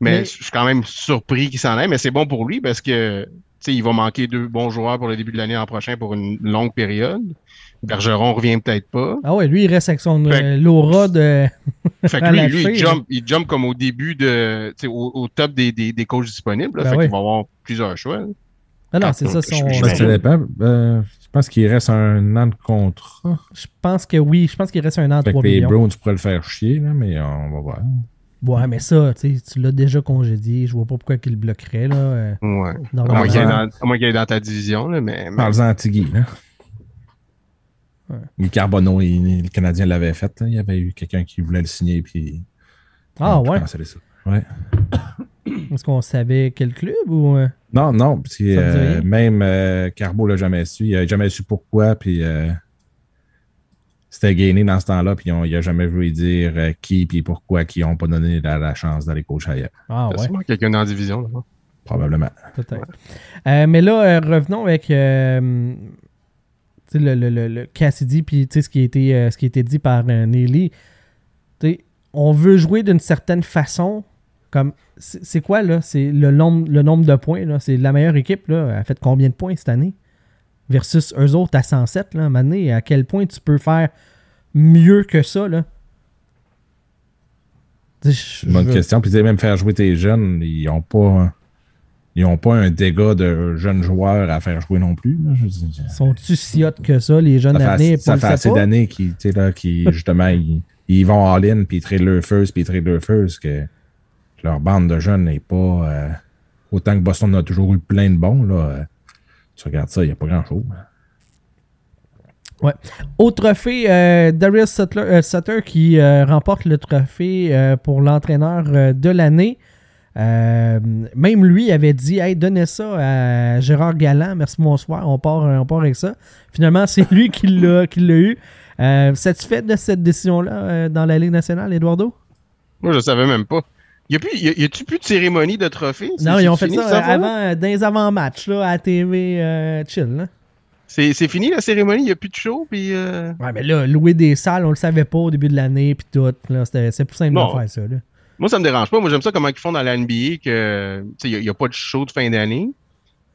[SPEAKER 5] Mais,
[SPEAKER 1] Mais-
[SPEAKER 5] je suis quand même surpris qu'il s'en aille, mais c'est bon pour lui parce que tu sais, il va manquer deux bons joueurs pour le début de l'année l'an prochain pour une longue période. Bergeron revient peut-être pas.
[SPEAKER 1] Ah ouais, lui, il reste avec son euh, Laura de.
[SPEAKER 5] Fait que lui, lui, il jump, il jump comme au début de, tu sais, au, au top des, des, des coachs disponibles. Là,
[SPEAKER 1] Ben
[SPEAKER 5] fait
[SPEAKER 1] oui.
[SPEAKER 5] qu'il va avoir plusieurs choix.
[SPEAKER 1] Non,
[SPEAKER 5] Ah,
[SPEAKER 1] c'est ça,
[SPEAKER 5] je-
[SPEAKER 1] son.
[SPEAKER 5] je-.
[SPEAKER 2] Euh, je pense qu'il reste un an de contrat.
[SPEAKER 1] Je pense que oui, je pense qu'il reste un an,
[SPEAKER 2] que
[SPEAKER 1] 3
[SPEAKER 2] les
[SPEAKER 1] millions.
[SPEAKER 2] Browns, tu pourrais le faire chier, là, mais on va voir.
[SPEAKER 1] Ouais, mais ça, tu sais, tu l'as déjà congédié. Je vois pas pourquoi il le bloquerait, là. euh,
[SPEAKER 5] Ouais. À
[SPEAKER 1] normalement.
[SPEAKER 5] moins qu'il aille dans, à moins qu'il aille dans ta division, là, mais, mais-
[SPEAKER 2] Parle-en à Tiggy, là.
[SPEAKER 1] Ouais.
[SPEAKER 2] Le Carbonneau, il- le Canadien l'avait fait. là. Il y avait eu quelqu'un qui voulait le signer, puis.
[SPEAKER 1] Ah ouais?
[SPEAKER 2] ça. Ouais.
[SPEAKER 1] Est-ce qu'on savait quel club ou. euh,
[SPEAKER 2] Non, non, euh, même euh, Carbo l'a jamais su. Il n'a jamais su pourquoi, puis euh, c'était gainé dans ce temps-là, puis on- il n'a jamais voulu dire euh, qui, puis pourquoi, qui n'ont pas donné la, la chance d'aller coacher ailleurs.
[SPEAKER 1] Ah ouais,
[SPEAKER 5] sûrement quelqu'un dans la division. là.
[SPEAKER 2] Probablement.
[SPEAKER 1] peut-être. Euh, mais là, euh, revenons avec. euh, le, le, le, le Cassidy, puis ce qui a été, euh, ce qui a été dit par euh, Nelly. On veut jouer d'une certaine façon. Comme, c'est quoi, là? C'est le nombre, le nombre de points, là? C'est la meilleure équipe, là. Elle a fait combien de points cette année? Versus eux autres à 107, là. Donné, à quel point tu peux faire mieux que ça, là?
[SPEAKER 2] Bonne
[SPEAKER 1] je-
[SPEAKER 2] question. Puis même faire jouer tes jeunes, ils n'ont pas. Ils n'ont pas un dégât de jeunes joueurs à faire jouer non plus.
[SPEAKER 1] Sont-tu si hot que ça, les jeunes
[SPEAKER 2] ça fait, assez- ça fait
[SPEAKER 1] le
[SPEAKER 2] assez d'années qui, tu sais, là, qui justement, ils, ils vont all-in, puis ils trade leur first, puis ils que leur bande de jeunes n'est pas. euh, autant que Boston a toujours eu plein de bons, là. euh, tu regardes ça, il n'y a pas grand-chose.
[SPEAKER 1] Au trophée, euh, Darius Sutter, euh, Sutter qui euh, remporte le trophée euh, pour l'entraîneur euh, de l'année. Euh, même lui avait dit Hey, donnez ça à Gérard Galland, merci bonsoir, on part, on part avec ça. Finalement, c'est lui qui l'a qui l'a eu. Euh, satisfait de cette décision-là euh, dans la Ligue nationale, Eduardo?
[SPEAKER 5] Moi, je savais même pas. Y a plus, y a, y a-tu plus de cérémonie de trophée?
[SPEAKER 1] Non, ils ont fait
[SPEAKER 5] fini,
[SPEAKER 1] ça, avant, euh, dans les avant-matchs, là, à TV euh, chill. Là.
[SPEAKER 5] C'est, fini la cérémonie, y a plus de show, puis euh,
[SPEAKER 1] Ouais, mais là, louer des salles, on le savait pas au début de l'année, puis tout. C'est plus simple de faire ça. Là.
[SPEAKER 5] moi, ça me dérange pas. Moi, j'aime ça comment ils font dans la NBA que, tu sais, y, a- a pas de show de fin d'année.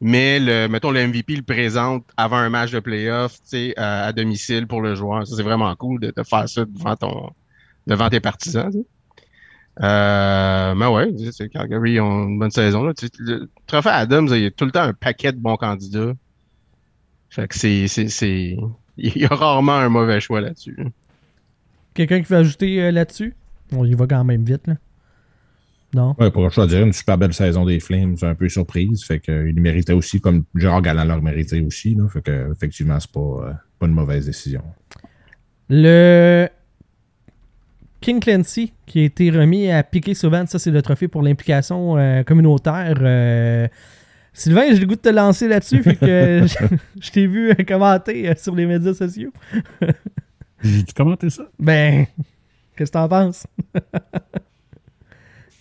[SPEAKER 5] Mais le, mettons, le MVP le présente avant un match de playoff, à, à domicile pour le joueur. Ça, c'est vraiment cool de, de faire ça devant ton, devant tes partisans. Euh, mais ouais, tu sais, c'est Calgary ils ont une bonne saison. Là. Le trophée Adams, il y a tout le temps un paquet de bons candidats. Fait que c'est, c'est, c'est, il y a rarement un mauvais choix là-dessus.
[SPEAKER 1] Quelqu'un qui veut ajouter euh, là-dessus? On y va quand même vite. Là. Non?
[SPEAKER 2] Ouais, pour choisir une super belle saison des Flames, un peu surprise. Fait qu'il méritait aussi, comme Gérard Galland le méritait aussi. Là, fait que, effectivement, c'est pas, euh, pas une mauvaise décision.
[SPEAKER 1] Le King Clancy, qui a été remis à Piqué Souban, ça c'est le trophée pour l'implication euh, communautaire. Euh, Sylvain, j'ai le goût de te lancer là-dessus, que je, je t'ai vu euh, commenter euh, sur les médias sociaux.
[SPEAKER 3] J'ai-tu commenté ça?
[SPEAKER 1] Ben, qu'est-ce que t'en penses?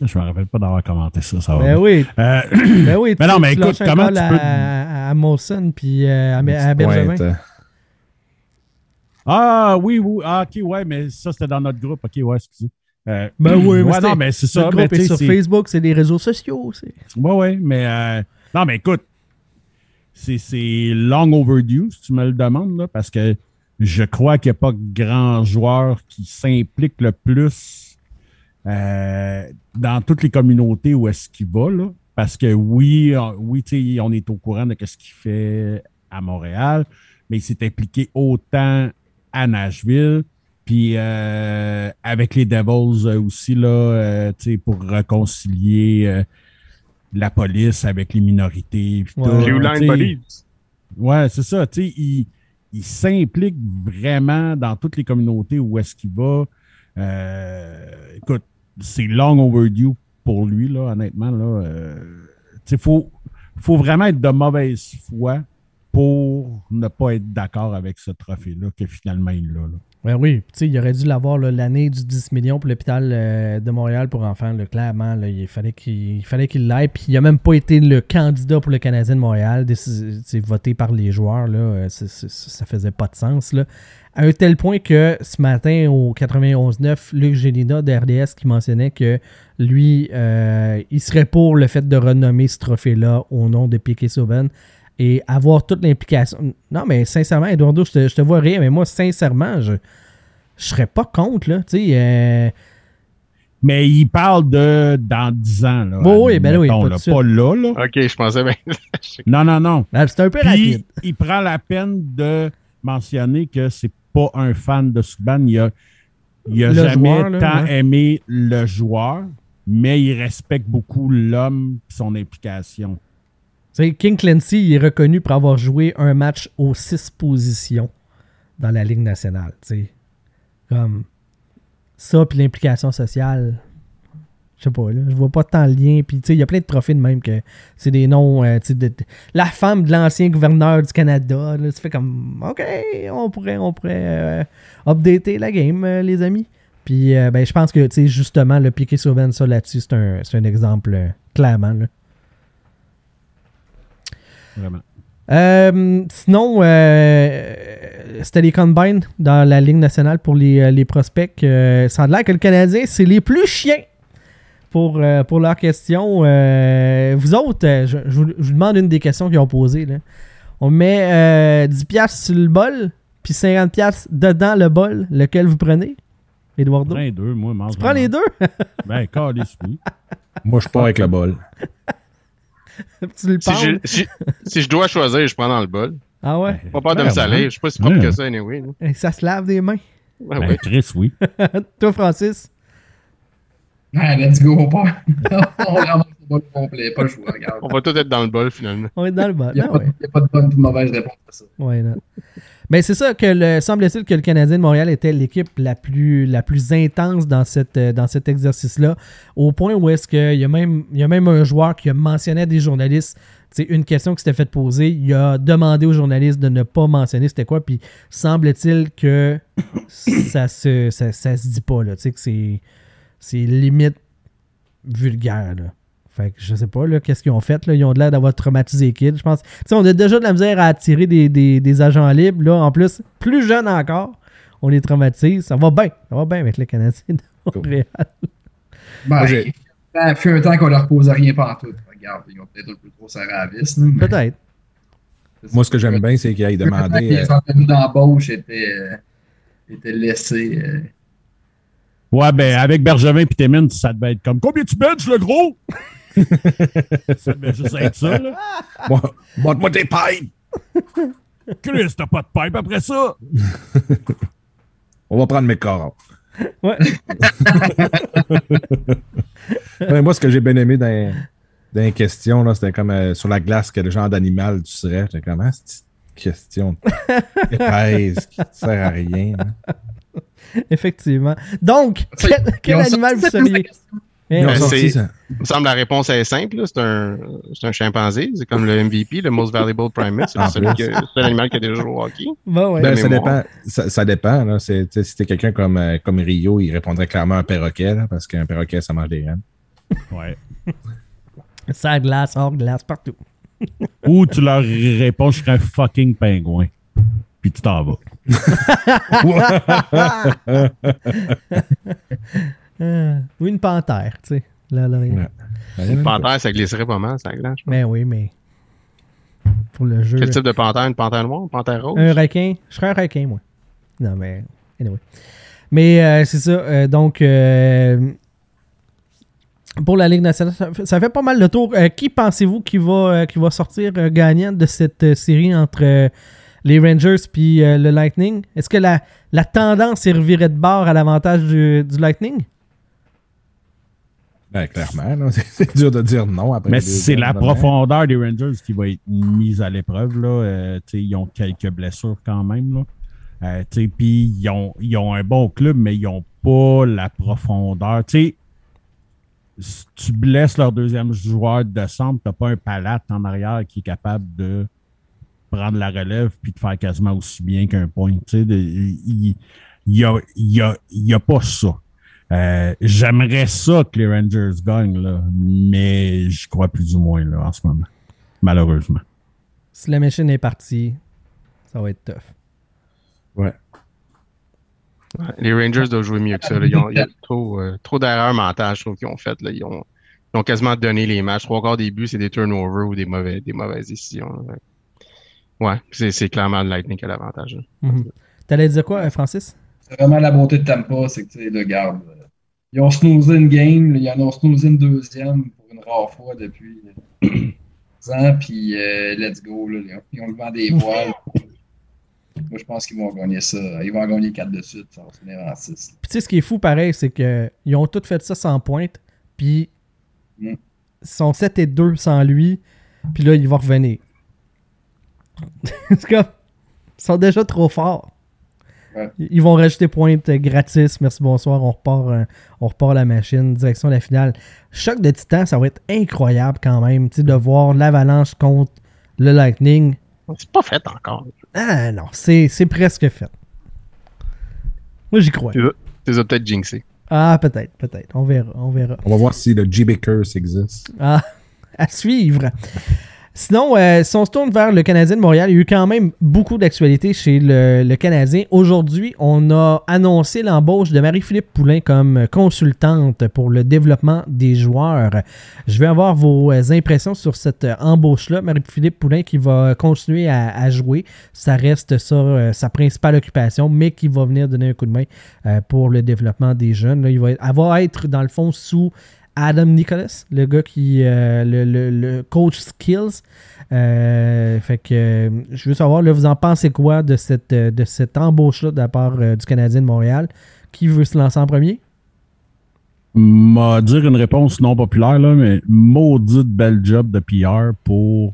[SPEAKER 3] Je me rappelle pas d'avoir commenté ça. ça va
[SPEAKER 1] Ben oui,
[SPEAKER 3] Euh,
[SPEAKER 1] ben oui.
[SPEAKER 3] Mais non, mais écoute, comment tu
[SPEAKER 1] à,
[SPEAKER 3] peux-
[SPEAKER 1] à, à Molson puis euh, à, à Bergevin?
[SPEAKER 2] pointe, euh,
[SPEAKER 3] Ah oui, oui. Ah, ok, ouais, mais ça, c'était dans notre groupe. Ok, ouais, excusez. Euh,
[SPEAKER 1] Ben oui, mais
[SPEAKER 3] ouais, non, mais c'est
[SPEAKER 1] Le
[SPEAKER 3] ça.
[SPEAKER 1] groupe
[SPEAKER 3] mais
[SPEAKER 1] est sur Facebook, c'est des réseaux sociaux. c'est-
[SPEAKER 3] Ouais, ouais, mais euh, non, mais écoute, c'est, c'est long overdue, si tu me le demandes, là, parce que je crois qu'il n'y a pas grand joueur qui s'implique le plus euh, dans toutes les communautés où est-ce qu'il va, là. Parce que oui, on- oui, on est au courant de ce qu'il fait à Montréal, mais il s'est impliqué autant à Nashville. Puis euh, avec les Devils euh, aussi, là, euh, tu sais, pour réconcilier euh, la police avec les minorités.
[SPEAKER 5] Line
[SPEAKER 3] sais.
[SPEAKER 5] Police.
[SPEAKER 3] Ouais, c'est ça. Tu sais, il, il s'implique vraiment dans toutes les communautés où est-ce qu'il va. Euh, écoute, c'est long overdue pour lui, là, honnêtement. Là, euh, tu sais, faut, faut vraiment être de mauvaise foi pour ne pas être d'accord avec ce trophée-là que finalement il a. Là.
[SPEAKER 1] Ben oui, il aurait dû l'avoir l'année du 10 millions pour l'hôpital euh, de Montréal pour enfants. clairement, il fallait qu'il qu'il l'aille. Puis il n'a même pas été le candidat pour le Canadien de Montréal, voté par les joueurs. Là, euh, c'est- ça faisait pas de sens. À un tel point que ce matin, au 91-9, Luc Gélina de RDS qui mentionnait que lui, euh, il serait pour le fait de renommer ce trophée-là au nom de Piquet Souben et avoir toute l'implication. Non, mais sincèrement, Eduardo, je te, je te vois rire, mais moi, sincèrement, je, je serais pas contre, là. Tu sais, euh,
[SPEAKER 3] Mais il parle de dans 10 ans. Là,
[SPEAKER 1] Oui, oui, ben oui, pas
[SPEAKER 3] là, pas là, là.
[SPEAKER 5] Ok, je pensais bien.
[SPEAKER 3] Non, non, non.
[SPEAKER 1] ben, c'est un peu
[SPEAKER 3] Puis,
[SPEAKER 1] rapide.
[SPEAKER 3] il prend la peine de mentionner que c'est pas un fan de Subban. Il a, il a jamais
[SPEAKER 1] joueur, là,
[SPEAKER 3] tant
[SPEAKER 1] ouais.
[SPEAKER 3] aimé le joueur, mais il respecte beaucoup l'homme et son implication.
[SPEAKER 1] Tu King Clancy il est reconnu pour avoir joué un match aux six positions dans la Ligue nationale. tu. Comme ça, puis l'implication sociale. Je sais pas, là. Je vois pas tant le lien. Puis, tu il y a plein de trophées de même que c'est des noms. euh, tu la femme de l'ancien gouverneur du Canada. Là, ça fait comme, OK, on pourrait, on pourrait euh, updater la game, euh, les amis. Puis, ben, je pense que, tu sais, justement, le piqué Sauven, ça là-dessus, c'est un, un exemple, clairement. Là.
[SPEAKER 3] Vraiment.
[SPEAKER 1] Euh, sinon, euh, c'était les combines dans la Ligue nationale pour les, euh, les prospects. Euh, ça a l'air que le Canadien, c'est les plus chiens pour, euh, pour leurs questions. Euh, vous autres, je, je vous, je vous demande une des questions qu'ils ont posées. là. On met euh, 10$ piastres sur le bol, puis 50$ piastres dedans le bol. Lequel vous prenez, Eduardo?
[SPEAKER 3] Prends les deux, moi,
[SPEAKER 1] Tu prends les deux?
[SPEAKER 3] Ben.
[SPEAKER 2] Moi, je pars avec le bol.
[SPEAKER 1] tu le
[SPEAKER 5] Si je,
[SPEAKER 1] penses?
[SPEAKER 5] si, si je dois choisir, je prends dans le bol.
[SPEAKER 1] Ah ouais?
[SPEAKER 5] Pas peur de me salir. Je suis pas si propre
[SPEAKER 3] Ouais.
[SPEAKER 5] que ça, anyway.
[SPEAKER 1] Et Ça se lave des mains.
[SPEAKER 5] Ouais,
[SPEAKER 3] Ben,
[SPEAKER 5] ouais.
[SPEAKER 3] Chris, oui.
[SPEAKER 1] Toi, Francis?
[SPEAKER 4] Ah, let's go, on part. Bol complet, pas le choix, regarde.
[SPEAKER 5] On va tout être dans le bol, finalement.
[SPEAKER 1] On est dans le bol.
[SPEAKER 4] Il n'y a, pas-
[SPEAKER 1] ouais.
[SPEAKER 4] y a pas de bonne ou de mauvaise réponse à ça.
[SPEAKER 1] Ouais, non. Ben, c'est ça que le, semble-t-il que le Canadien de Montréal était l'équipe la plus, la plus intense dans, cette, euh, dans cet exercice-là, au point où est-ce qu'il y, a même- il y a même un joueur qui a mentionné à des journalistes sais, une question qui s'était faite poser, il a demandé aux journalistes de ne pas mentionner c'était quoi, puis semble-t-il que ça se, ça, ça se dit pas, là, tu sais, que c'est... c'est limite vulgaire. Là. Fait que je sais pas, là, qu'est-ce qu'ils ont fait. Là. Ils ont l'air d'avoir traumatisé les kids, je pense. Tu sais, on a déjà de la misère à attirer des, des, des agents libres. Là. En plus, plus jeunes encore, on les traumatise. Ça va bien. Ça va bien avec les Canadiens de Montréal.
[SPEAKER 4] Ben, ça fait un temps qu'on leur posait rien partout. Regarde, ils ont peut-être un peu trop serré à la vis. là, mais-
[SPEAKER 1] Peut-être.
[SPEAKER 2] Moi, ce que j'aime bien, c'est qu'il aille demander.
[SPEAKER 4] Les
[SPEAKER 2] euh,
[SPEAKER 4] entrevues d'embauche étaient, euh, étaient laissées. euh,
[SPEAKER 3] Ouais, ben, avec Bergevin et Timmins, ça devait être comme Combien tu benches, le gros? Ça devait juste être ça, là.
[SPEAKER 2] Moi- Montre-moi tes pipes!
[SPEAKER 3] Chris, t'as pas de pipe après ça?
[SPEAKER 2] On va prendre mes corps.
[SPEAKER 1] Ouais.
[SPEAKER 2] Ouais, moi, ce que j'ai bien aimé dans, dans les questions, là, c'était comme euh, sur la glace, quel genre d'animal tu serais. J'étais comme, ah, c'est une question épaisse qui sert à rien. hein.
[SPEAKER 1] Effectivement. Donc, quel, quel animal vous seriez?
[SPEAKER 5] Ben,
[SPEAKER 2] ça.
[SPEAKER 5] Il me semble que la réponse est simple. C'est un, c'est un chimpanzé. C'est comme le MVP, le Most Valuable Primate. C'est
[SPEAKER 2] plus.
[SPEAKER 5] qui a- déjà joué au hockey.
[SPEAKER 1] ouais.
[SPEAKER 2] Ben, ça dépend. Ça, ça dépend. Là. Si t'es quelqu'un comme, euh, comme Rio, il répondrait clairement un perroquet, là, parce qu'un perroquet, ça mange des graines.
[SPEAKER 3] Ouais.
[SPEAKER 1] Ça glace, hors glace, partout.
[SPEAKER 3] Ou tu leur réponds, je serais un fucking pingouin. Puis tu t'en vas.
[SPEAKER 1] Euh, ou une panthère, tu sais. Là, là,
[SPEAKER 2] Ouais.
[SPEAKER 5] Une panthère, ça glisserait pas mal, ça glace.
[SPEAKER 1] Mais oui, mais. Pour le jeu.
[SPEAKER 5] Quel type de panthère? Une panthère noire? Une panthère rose?
[SPEAKER 1] Un requin. Je serais un requin, moi. Non, mais. Anyway. Mais euh, c'est ça. euh, donc. euh, pour la Ligue nationale, ça fait, pas mal de tour. Euh, qui pensez-vous qui va, euh, qui va sortir euh, gagnant de cette euh, série entre euh, les Rangers puis euh, le Lightning? Est-ce que la, la tendance est revirée de bord à l'avantage du, du Lightning?
[SPEAKER 2] Ben, clairement, là. c'est, dur de dire non après.
[SPEAKER 3] Mais c'est la profondeur des Rangers qui va être mise à l'épreuve. là. Euh, ils ont quelques blessures quand même. Là. Euh, Puis ils ont, ils ont un bon club, mais ils n'ont pas la profondeur. Si tu blesses leur deuxième joueur de centre, tu n'as pas un palate en arrière qui est capable de prendre la relève puis de faire quasiment aussi bien qu'un point. Il n'y a, y a, y a pas ça. Euh, J'aimerais ça que les Rangers gagnent, là, mais j'y crois plus ou moins là, en ce moment. Malheureusement.
[SPEAKER 1] Si la machine est partie, ça va être tough.
[SPEAKER 2] Ouais.
[SPEAKER 5] Ouais, Les Rangers doivent jouer mieux que ça. là. Ils ont, il y a trop, euh, trop d'erreurs mentales, je trouve, qu'ils ont faites. Là. Ils, ont, ils ont quasiment donné les matchs. Trois quarts des buts, c'est des turnovers ou des, mauvais, des mauvaises décisions. là. Ouais, c'est c'est clairement le Lightning qui a l'avantage.
[SPEAKER 1] Mhm. T'allais dire quoi, euh, Francis?
[SPEAKER 4] C'est vraiment la beauté de Tampa, c'est que, tu le garde. Ils ont snoozé une game, là, ils en ont snoozé une deuxième pour une rare fois depuis euh, 10 ans, puis euh, let's go. Là, ils ont- ils ont le vent des voiles. Moi, je pense qu'ils vont gagner ça. Ils vont gagner 4 de suite, ça va se finir en 6.
[SPEAKER 1] Puis tu sais, ce qui est fou, pareil, c'est que ils ont tous fait ça sans pointe, puis
[SPEAKER 4] Mm.
[SPEAKER 1] ils sont 7 et 2 sans lui, puis là, il va revenir. c'est comme... Ils sont déjà trop forts.
[SPEAKER 4] Ouais.
[SPEAKER 1] Ils vont rajouter pointe gratis. Merci, bonsoir. On repart, euh, on repart la machine. Direction la finale. Choc de titan, ça va être incroyable quand même. De voir l'avalanche contre le Lightning.
[SPEAKER 5] C'est pas fait encore.
[SPEAKER 1] Ah non, c'est c'est presque fait. Moi, j'y crois.
[SPEAKER 5] Tu les as peut-être jinxé.
[SPEAKER 1] Ah, peut-être, peut-être. On verra, on verra.
[SPEAKER 2] On va voir si le GB Curse existe.
[SPEAKER 1] Ah, à suivre. Sinon, euh, si on se tourne vers le Canadien de Montréal, il y a eu quand même beaucoup d'actualités chez le, Canadien. Aujourd'hui, on a annoncé l'embauche de Marie-Philippe Poulain comme consultante pour le développement des joueurs. Je vais avoir vos impressions sur cette embauche-là. Marie-Philippe Poulain qui va continuer à, jouer. Ça reste euh, sa principale occupation, mais qui va venir donner un coup de main euh, pour le développement des jeunes. Il va va être, dans le fond, sous Adam Nicholas, le gars qui. euh, le, le- le coach skills. Euh, fait que euh, je veux savoir, là, vous en pensez quoi de cette, de cette embauche-là de la part euh, du Canadien de Montréal? Qui veut se lancer en premier?
[SPEAKER 3] M'a dire une réponse non populaire, là, mais maudite belle job de PR pour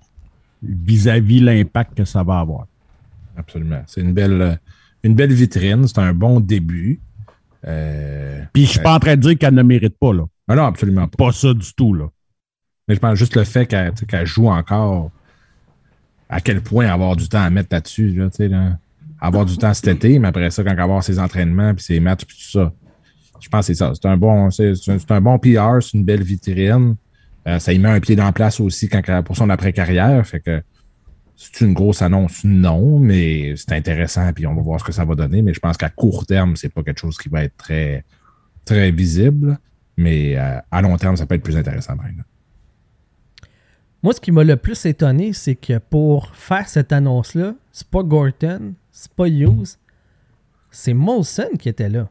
[SPEAKER 3] vis-à-vis l'impact que ça va avoir.
[SPEAKER 2] Absolument. C'est une belle, une belle vitrine. C'est un bon début. Euh,
[SPEAKER 3] Puis je suis pas en train de dire qu'elle ne mérite pas, là.
[SPEAKER 2] ah non, absolument pas.
[SPEAKER 3] Pas ça du tout, là.
[SPEAKER 2] Mais je pense juste le fait qu'elle joue encore, à quel point avoir du temps à mettre là-dessus. Là, tu sais, là. Avoir du temps cet été, mais après ça, quand elle va avoir ses entraînements, puis ses matchs, puis tout ça. je pense que c'est ça. C'est un bon, c'est, c'est un bon PR, c'est une belle vitrine. Euh, ça y met un pied dans la place aussi quand, pour son après-carrière. Fait que c'est une grosse annonce, non, mais c'est intéressant, puis on va voir ce que ça va donner. Mais je pense qu'à court terme, c'est pas quelque chose qui va être très, très visible. Mais euh, à long terme, ça peut être plus intéressant. Même.
[SPEAKER 1] Moi, ce qui m'a le plus étonné, c'est que pour faire cette annonce-là, c'est pas Gorton, c'est pas Hughes, c'est Molson qui était là.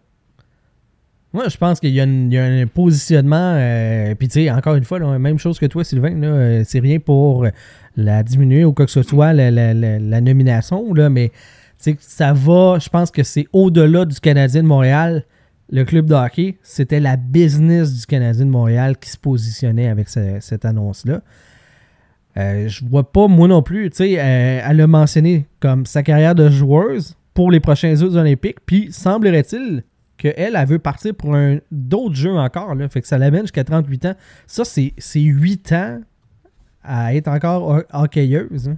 [SPEAKER 1] Moi, je pense qu'il y, a un positionnement. Euh, Puis, tu sais, encore une fois, même chose que toi, Sylvain. Euh, c'est rien pour la diminuer ou quoi que ce soit, la, la nomination. Là, mais ça va. Je pense que c'est au-delà du Canadien de Montréal. Le club de hockey, c'était la business du Canadien de Montréal qui se positionnait avec cette annonce-là. Euh, je vois pas, moi non plus, tu sais, elle a mentionné comme sa carrière de joueuse pour les prochains Jeux olympiques. Puis, semblerait-il qu'elle, elle veut partir pour un d'autres jeux encore. Là. Fait que ça l'amène jusqu'à 38 ans. Ça, c'est 8 ans à être encore hockeyeuse. Hein,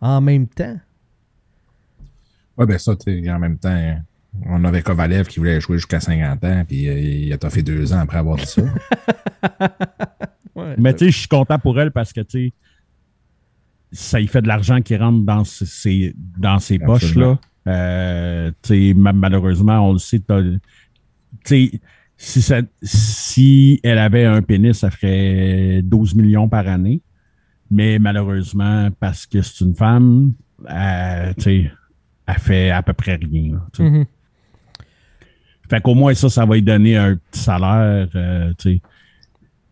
[SPEAKER 1] en même temps.
[SPEAKER 2] Ouais, ben ça, en même temps, on avait Kovalev qui voulait jouer jusqu'à 50 ans, puis euh, il a fait deux ans après avoir dit ça.
[SPEAKER 3] Mais tu sais, je suis content pour elle parce que, tu sais, ça y fait de l'argent qui rentre dans ses, dans ses poches, là. Euh, malheureusement, on le sait. Si, si elle avait un pénis, ça ferait 12 millions par année. Mais malheureusement, parce que c'est une femme, elle, elle fait à peu près rien. Mm-hmm. Fait qu'au moins, ça, ça va lui donner un petit salaire euh,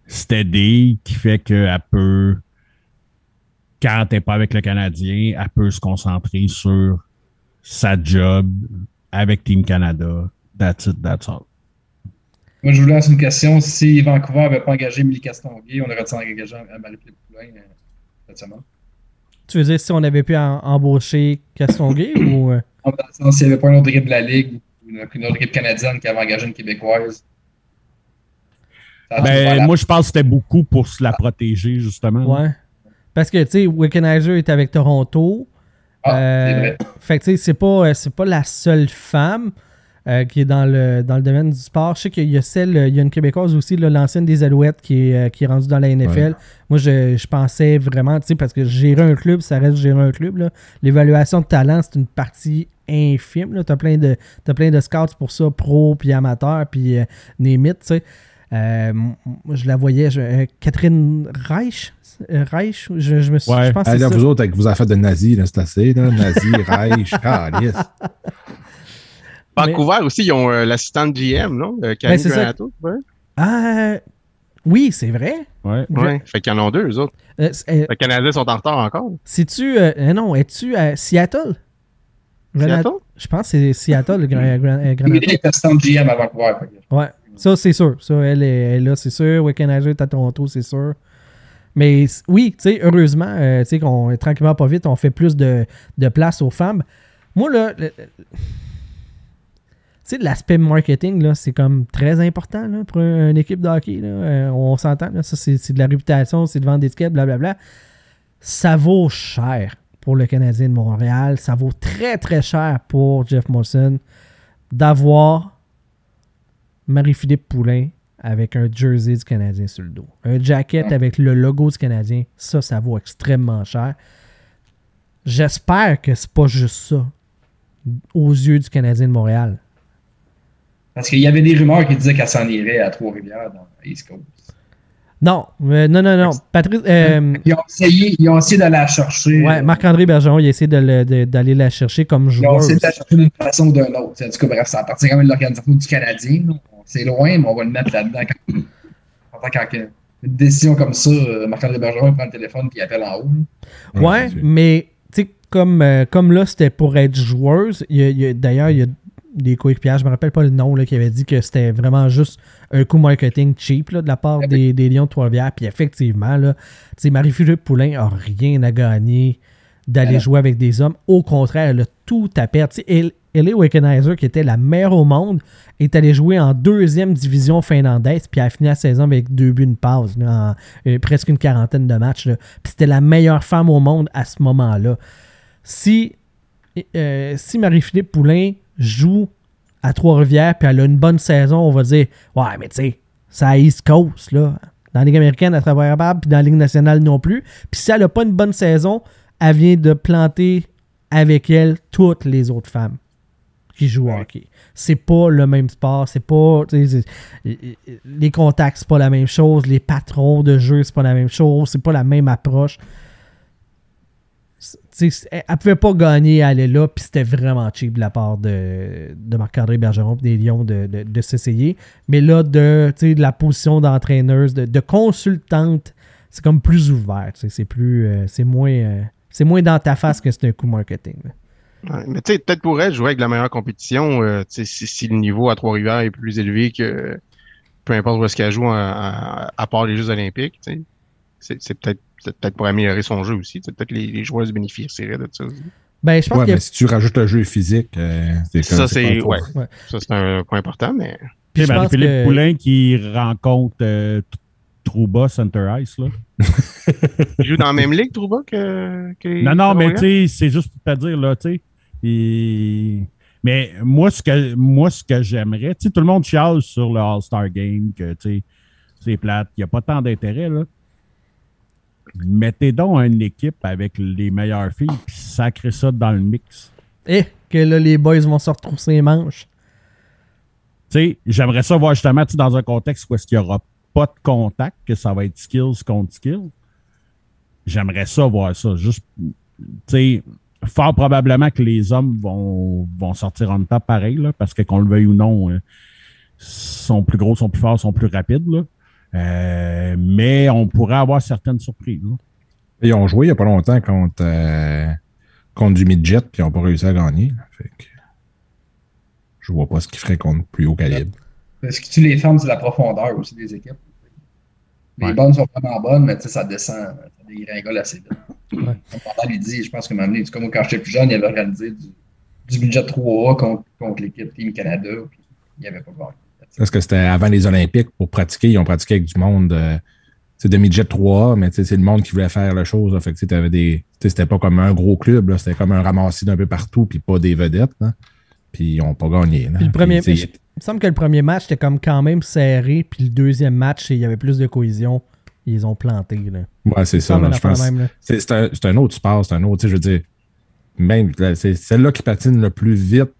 [SPEAKER 3] steady qui fait qu'elle peut, quand elle n'est pas avec le Canadien, elle peut se concentrer sur sa job avec Team Canada. That's it, that's all.
[SPEAKER 4] Moi, je vous lance une question. Si Vancouver n'avait pas engagé Millie Castonguay, on aurait-il engagé Marie-Philippe Poulin euh, cette semaine?
[SPEAKER 1] Tu veux dire si on avait pu embaucher Castonguay ou. Euh?
[SPEAKER 4] Dans le sens, s'il n'y avait pas une autre équipe de la Ligue, une, une autre équipe canadienne qui avait engagé une Québécoise.
[SPEAKER 3] Ben, moi, je pense que c'était beaucoup pour se la protéger, justement.
[SPEAKER 1] Ouais. Parce que, tu sais, Wickenheiser est avec Toronto.
[SPEAKER 4] Ah, euh,
[SPEAKER 1] fait que tu sais, c'est pas, euh, c'est pas la seule femme euh, qui est dans le, dans le domaine du sport. Je sais qu'il y a celle, il y a une Québécoise aussi, l'ancienne des Alouettes qui est, qui est rendue dans la NFL. Moi, je, je, pensais vraiment, tu sais, parce que gérer un club, ça reste gérer un club. L'évaluation de talent, c'est une partie infime. Tu as, plein de, as plein de scouts pour ça, pro, puis amateur, puis némite, tu sais. Je la voyais, Catherine Reich, euh, Reich, je, je, me suis
[SPEAKER 2] ouais. je pense vous autres, avec vos affaires de nazis, c'est assez, là. Nazi, Reich, calice.
[SPEAKER 5] Vancouver aussi, ils ont euh, l'assistant de GM, non? Euh, ben, Granato,
[SPEAKER 1] ouais. Ah, oui, c'est vrai.
[SPEAKER 5] Ouais. ouais. Fait qu'ils en ont deux, eux autres. les Canadiens sont en retard encore.
[SPEAKER 1] Si-tu. non, es-tu à Seattle?
[SPEAKER 5] Seattle?
[SPEAKER 1] Je pense que c'est Seattle, le Granato.
[SPEAKER 4] Il est assistant de GM à Vancouver.
[SPEAKER 1] Ouais. Ça, c'est sûr. Ça, elle est, là, c'est sûr. Wickenheiser est à Toronto, c'est sûr. Mais oui, tu sais, heureusement, euh, tu sais, qu'on tranquillement pas vite, on fait plus de, place aux femmes. Moi, là, tu l'aspect marketing, là, c'est comme très important là, pour une équipe de hockey. Là. Euh, on s'entend, là, ça, c'est de la réputation, c'est de vendre des tickets, blablabla. Ça vaut cher pour le Canadien de Montréal. Ça vaut très, très cher pour Jeff Molson d'avoir Marie-Philippe Poulain avec un jersey du Canadien sur le dos. Un jacket avec le logo du Canadien, ça, ça vaut extrêmement cher. J'espère que c'est pas juste ça aux yeux du Canadien de Montréal.
[SPEAKER 4] Parce qu'il y avait des rumeurs qui disaient qu'elle s'en irait à Trois-Rivières dans East Coast.
[SPEAKER 1] Non, euh, non, non, non. Patrice, euh,
[SPEAKER 4] ils, ont essayé, ils ont essayé de la chercher.
[SPEAKER 1] Ouais, Marc-André Bergeron, il a essayé d'aller la chercher comme joueur. Ils ont essayé de
[SPEAKER 4] la chercher d'une façon ou d'une autre. En tout cas, bref, ça appartient quand même de l'organisation du Canadien c'est loin, mais on va le mettre là-dedans. Quand, quand, une décision comme ça, euh, Marc-André Bergeron prend le téléphone et appelle en haut.
[SPEAKER 1] Ouais, mais tu sais, comme, euh, comme là, c'était pour être joueuse, d'ailleurs, il y a des coéquipiers, je me rappelle pas le nom, là, qui avait dit que c'était vraiment juste un coup marketing cheap là, de la part des, des, Lions de Trois-Rivières. Puis effectivement, là, Marie-Philippe Poulain a rien à gagner d'aller jouer avec des hommes. Au contraire, elle a tout à perdre. Elle, Ellie Wickenheiser, qui était la meilleure au monde, est allée jouer en deuxième division finlandaise, puis a fini la saison avec deux buts, une pause, en, euh, presque une quarantaine de matchs. Puis c'était la meilleure femme au monde à ce moment-là. Si, euh, Marie-Philippe Poulain joue à Trois-Rivières, puis elle a une bonne saison, on va dire Ouais, mais tu sais, c'est à East Coast, là. Dans la Ligue américaine, elle travaille capable, puis dans la Ligue nationale non plus. Puis si elle n'a pas une bonne saison, elle vient de planter avec elle toutes les autres femmes qui jouent au hockey. C'est pas le même sport, c'est pas. Les contacts, c'est pas la même chose. Les patrons de jeu, c'est pas la même chose. C'est pas la même approche. C'est- tu sais, elle, elle pouvait pas gagner à aller là, puis c'était vraiment cheap de la part de, de Marc-André Bergeron des Lions de, de, de s'essayer. Mais là, de, de la position d'entraîneuse, de, de consultante, c'est comme plus ouvert. C'est plus. euh, c'est moins. euh, c'est moins dans ta face que c'est un coup marketing. là.
[SPEAKER 5] Ouais, mais tu sais, peut-être pour elle, jouer avec la meilleure compétition, euh, tu sais, si, si le niveau à Trois-Rivières est plus élevé que peu importe où est-ce qu'elle joue, en- à part les Jeux olympiques, tu sais, c'est c'est peut-être c'est peut-être pour améliorer son jeu aussi. Peut-être que les, les joueurs se bénéficieraient de ça aussi.
[SPEAKER 1] Ben, je pense
[SPEAKER 2] Ouais,
[SPEAKER 1] a
[SPEAKER 2] mais si tu rajoutes le jeu physique, euh, c'est comme
[SPEAKER 5] Ça, c'est.
[SPEAKER 2] pas
[SPEAKER 5] Ouais.
[SPEAKER 2] trop-
[SPEAKER 5] Ça, c'est un point important, mais.
[SPEAKER 1] Puis je pense
[SPEAKER 3] Marie-Philippe
[SPEAKER 1] que-
[SPEAKER 3] Poulain qui rencontre euh, Trouba Center Ice. Là.
[SPEAKER 5] Il joue dans la même ligue, Trouba, que. que
[SPEAKER 3] Non, non, mais tu sais, c'est juste pour te dire, là, tu sais. Et- Mais moi, ce que, moi, ce que j'aimerais, tu sais, tout le monde chiale sur le All-Star Game, que, tu sais, c'est plate, il n'y a pas tant d'intérêt, là. Mettez donc une équipe avec les meilleures filles, puis sacrez ça dans le mix.
[SPEAKER 1] Eh, que là, les boys vont se retrousser les manches.
[SPEAKER 3] Tu sais, j'aimerais ça voir justement, dans un contexte où est-ce qu'il n'y aura pas de contact, que ça va être skills contre skills. J'aimerais ça voir ça. Juste, tu sais, fort probablement que les hommes vont, vont sortir en top pareil, là, parce que qu'on le veuille ou non, euh, sont plus gros, sont plus forts, sont plus rapides, là. Euh, mais on pourrait avoir certaines surprises. là.
[SPEAKER 2] Ils ont joué il n'y a pas longtemps contre, euh, contre du midget, puis ils n'ont pas réussi à gagner. là. Fait que je vois pas ce qu'ils feraient contre plus haut calibre.
[SPEAKER 4] Ce qui tue les femmes, c'est la profondeur aussi des équipes? Les
[SPEAKER 3] Ouais.
[SPEAKER 4] bonnes sont vraiment bonnes, mais tu sais, ça descend, ça dégringole assez vite.
[SPEAKER 1] Ouais.
[SPEAKER 4] Comme Pendant lui dit, je pense que tout cas, moi, quand j'étais plus jeune, il avait organisé du, du budget 3A contre, contre l'équipe Team Canada, puis il n'y avait pas gagné.
[SPEAKER 2] Parce que c'était avant les Olympiques pour pratiquer. Ils ont pratiqué avec du monde euh, c'est de midget 3A, mais tu sais, c'est le monde qui voulait faire la chose. là. Fait que t'avais des. tu sais, C'était pas comme un gros club, c'était comme un ramassis d'un peu partout, puis pas des vedettes. là. Puis ils n'ont pas gagné. là.
[SPEAKER 1] Puis le premier,
[SPEAKER 2] Puis,
[SPEAKER 1] me semble que le premier match était comme quand même serré, puis le deuxième match, il y avait plus de cohésion. Ils ont plantés. Là.
[SPEAKER 2] Ouais, c'est ça. je pense. C'est un, autre sport, c'est un autre. tu sais, Je veux dire, même c'est celle-là qui patine le plus vite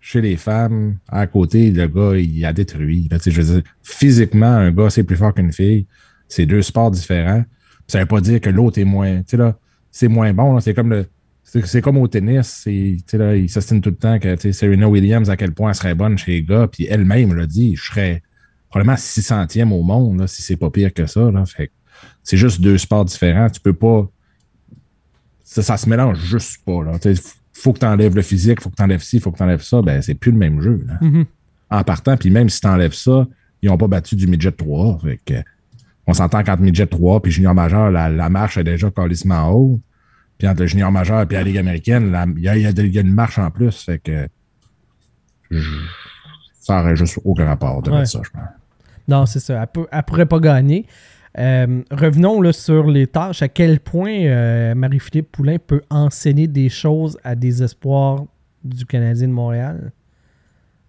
[SPEAKER 2] chez les femmes. À côté, le gars, il a détruit. là, je veux dire, physiquement, un gars, c'est plus fort qu'une fille. C'est deux sports différents. Ça veut pas dire que l'autre est moins. Tu sais, là, c'est moins bon. C'est comme le. C'est comme au tennis. c'est- tu sais, là, il s'estime tout le temps que Serena Williams, à quel point elle serait bonne chez les gars. Puis elle-même l'a dit, je serais probablement 600e au monde, là, si c'est pas pire que ça. Là. Fait que c'est juste deux sports différents. Tu peux pas. Ça, ça se mélange juste pas. Là. Faut que tu enlèves le physique, faut que tu enlèves ci, faut que tu enlèves ça. Ben, c'est plus le même jeu. là.
[SPEAKER 1] Mhm.
[SPEAKER 2] En partant, puis même si tu enlèves ça, ils n'ont pas battu du midget 3. Fait que, on s'entend qu'entre midget 3 puis junior majeur, la, la marche est déjà carrément haut. Puis entre le junior majeur et la Ligue américaine, il y, a, y y une marche en plus. Fait que ça aurait juste aucun rapport de
[SPEAKER 1] Ouais.
[SPEAKER 2] mettre ça, je pense.
[SPEAKER 1] Non, c'est ça. Elle, elle pourrait pas gagner. Euh, revenons là, sur les tâches. À quel point euh, Marie-Philippe Poulain peut enseigner des choses à des espoirs du Canadien de Montréal?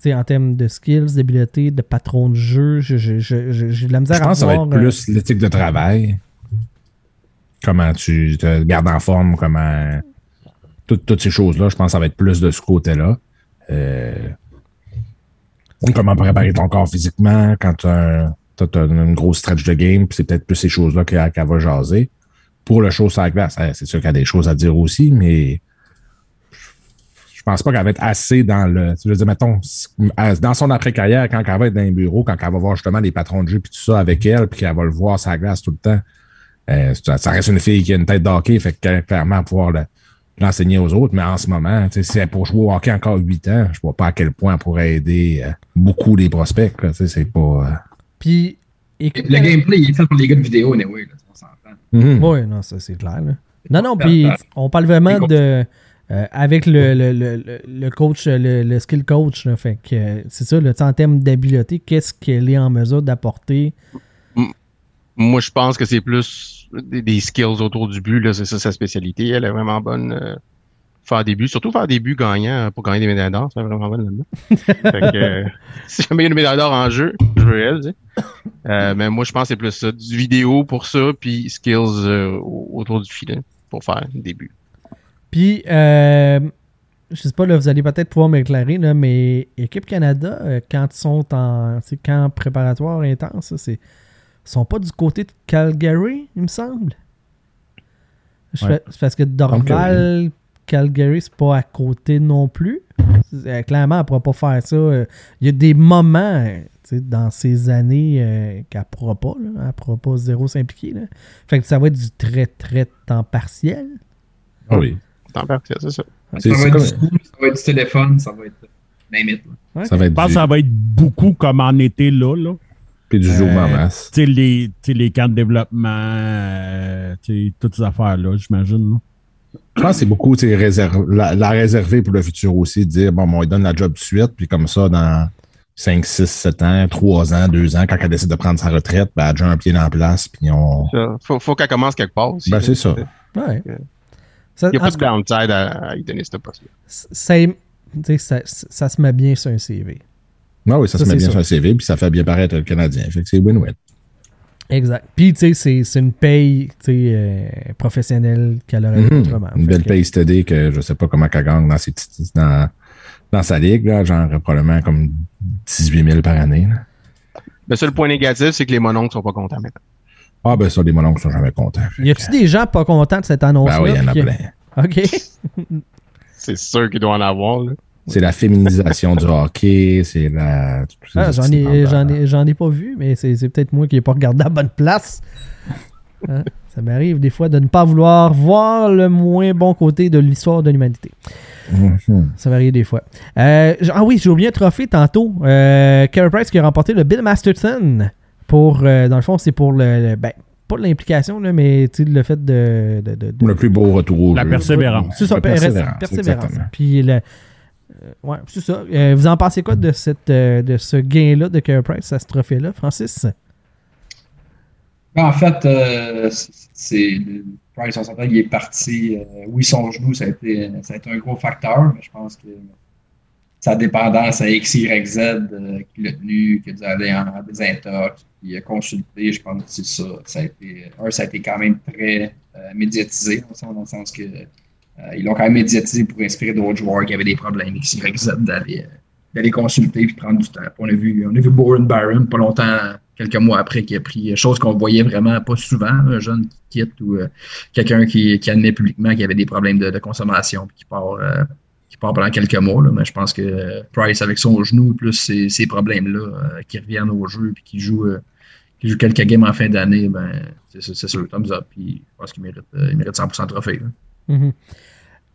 [SPEAKER 1] Tu sais, en termes de skills, d'habileté, de patron de jeu, je- je- je- je- j'ai de la misère
[SPEAKER 2] Je pense que ça va être
[SPEAKER 1] euh,
[SPEAKER 2] plus l'éthique de travail. Comment tu te gardes en forme, comment. tout- toutes ces choses-là, je pense que ça va être plus de ce côté-là. Euh, comment préparer ton corps physiquement quand tu as, une grosse stretch de game, puis c'est peut-être plus ces choses-là qu'elle va jaser. Pour le show sur la glace, c'est sûr qu'elle a des choses à dire aussi, mais je pense pas qu'elle va être assez dans le. Je veux dire, mettons, dans son après-carrière, quand elle va être dans les bureaux, quand elle va voir justement les patrons de jeu puis tout ça avec elle, puis qu'elle va le voir sur la glace tout le temps, euh, ça, ça reste une fille qui a une tête d'hockey, fait que clairement pouvoir le- l'enseigner aux autres, mais en ce moment, tu sais, si elle pour jouer au hockey encore 8 ans, je vois pas à quel point elle pourrait aider euh, beaucoup les prospects. là, tu sais, C'est pas. euh,
[SPEAKER 1] Puis, écoute,
[SPEAKER 4] Le gameplay, il est fait pour les gars de vidéo, anyway, là, on s'entend.
[SPEAKER 2] mhm.
[SPEAKER 1] Oui, non, ça c'est clair. là. Non, non, puis on parle vraiment de. euh, avec le, le, le, le- le coach, le, le skill coach, là, fait que euh, c'est ça, sais, en termes d'habileté, qu'est-ce qu'elle est en mesure d'apporter?
[SPEAKER 5] Moi, je pense que c'est plus des, des skills autour du but. là. C'est ça sa spécialité. Elle est vraiment bonne euh, faire des buts, surtout faire des buts gagnants pour gagner des médailles d'or, c'est vraiment mal là-dedans. fait que, euh, si jamais il y a une médaille d'or en jeu, je veux elle, tu sais. Euh, mais moi, je pense que c'est plus ça, du vidéo pour ça, puis skills euh, autour du filet pour faire des buts.
[SPEAKER 1] Puis, je sais pas, là, vous allez peut-être pouvoir m'éclairer, là, mais Équipe Canada, quand ils sont en camp préparatoire intense, c'est, sont pas du côté de Calgary, il me semble.
[SPEAKER 2] Ouais.
[SPEAKER 1] c'est parce que Dorval, Calgary, c'est pas à côté non plus. C'est- euh, clairement, elle pourra pas faire ça. Euh, Il y a des moments euh, tu sais, dans ces années euh, qu'elle pourra pas. Là. Elle pourra pas zéro s'impliquer. là. Fait que ça va être du très, très temps partiel.
[SPEAKER 2] Ah oui.
[SPEAKER 5] Temps partiel, c'est ça.
[SPEAKER 2] C'est-
[SPEAKER 4] Ça va
[SPEAKER 2] c'est
[SPEAKER 4] être
[SPEAKER 2] comme-
[SPEAKER 4] du ça va être du téléphone, ça va être. Name it. là.
[SPEAKER 2] Ça va
[SPEAKER 3] Je
[SPEAKER 2] être
[SPEAKER 3] pense que ça va être beaucoup comme en été là. là.
[SPEAKER 2] Puis du
[SPEAKER 3] Euh,
[SPEAKER 2] en masse.
[SPEAKER 3] Tu sais, les, les camps de développement, euh, tu sais, toutes ces affaires-là, j'imagine.
[SPEAKER 2] Je pense que c'est beaucoup tu sais, réserv- la, la réserver pour le futur aussi, de dire, bon, bon, on lui donne la job tout de suite, puis comme ça, dans 5, 6, 7 ans, 3 ans, 2 ans, quand elle décide de prendre sa retraite, ben, elle a déjà un pied dans la place, puis on.
[SPEAKER 5] Ça, Faut, faut qu'elle commence quelque part aussi.
[SPEAKER 2] Ben, c'est ça.
[SPEAKER 1] Ouais.
[SPEAKER 5] Il n'y a pas de downside à, à lui donner ce poste-là.
[SPEAKER 1] ça, ça, ça se met bien sur un CV.
[SPEAKER 2] Non, oui, ça,
[SPEAKER 1] Ça,
[SPEAKER 2] se met bien
[SPEAKER 1] sûr.
[SPEAKER 2] sur un CV, puis ça fait bien paraître le Canadien. Fait que c'est win-win.
[SPEAKER 1] Exact. Puis, tu sais, c'est- c'est une paye tu sais, euh, professionnelle qu'elle aurait
[SPEAKER 2] Mhm.
[SPEAKER 1] autrement.
[SPEAKER 2] Une belle
[SPEAKER 1] que-
[SPEAKER 2] paye steady que je sais pas comment qu'elle gagne dans, ses dans, dans sa ligue, là, genre probablement comme 18 000 par année. là.
[SPEAKER 5] Le seul point négatif, c'est que les mononcles sont pas contents maintenant.
[SPEAKER 2] Ah, ben ça, les mononcles sont jamais contents.
[SPEAKER 1] Y
[SPEAKER 2] que-
[SPEAKER 1] a-tu des gens pas contents de cette annonce-là?
[SPEAKER 2] Ben oui, il y en a
[SPEAKER 1] que-
[SPEAKER 2] plein.
[SPEAKER 1] OK.
[SPEAKER 5] C'est sûr qu'il doit en avoir. Là.
[SPEAKER 2] C'est la féminisation du hockey, c'est la.
[SPEAKER 1] Ah, j'en ai, j'en ai, j'en ai pas vu, mais c'est c'est peut-être moi qui n'ai pas regardé à la bonne place. Hein? Ça m'arrive des fois de ne pas vouloir voir le moins bon côté de l'histoire de l'humanité.
[SPEAKER 2] Mhm.
[SPEAKER 1] Ça m'arrive des fois. Euh, ah oui, j'ai oublié un trophée tantôt. Euh, Carey Price qui a remporté le Bill Masterton. Pour, euh, dans le fond, c'est pour le, le- ben, pas l'implication, là, mais tu sais, le fait de. de- de- de-
[SPEAKER 2] Le plus beau retour
[SPEAKER 3] La persévérance.
[SPEAKER 1] C'est ça,
[SPEAKER 2] persévérance,
[SPEAKER 1] persévérance. Puis le, ouais, c'est ça. Euh, vous en pensez quoi de, cette, euh, de ce gain-là de Carey Price à ce trophée-là, Francis?
[SPEAKER 4] Ben, en fait, euh, c'est-. Price, on s'entend, il est parti. euh, oui, son genou, ça a, été, ça a été un gros facteur, mais je pense que sa dépendance à X, Y, Z euh, qui l'a tenu, qui a dû aller en désintox, qui a consulté, je pense que c'est ça. Ça a été, un, ça a été quand même très euh, médiatisé, dans le sens- que euh, ils l'ont quand même médiatisé pour inspirer d'autres joueurs qui avaient des problèmes X, Y, Z d'aller euh, d'aller consulter puis prendre du temps. On a vu, on a vu Boren Byron pas longtemps, quelques mois après, qui a pris chose qu'on voyait vraiment pas souvent, un jeune qui quitte ou euh, quelqu'un qui, qui admet publiquement qu'il avait des problèmes de, consommation puis qui part, euh, qui pendant quelques mois. Mais je pense que euh, Price, avec son genou, plus ces, ces problèmes-là, euh, qui reviennent au jeu puis qui joue, euh, qui quelques games en fin d'année, ben, c'est c'est- c'est sûr, thumbs up. Puis je pense qu'il mérite, euh, il mérite 100% de trophée. là.
[SPEAKER 1] Mhm.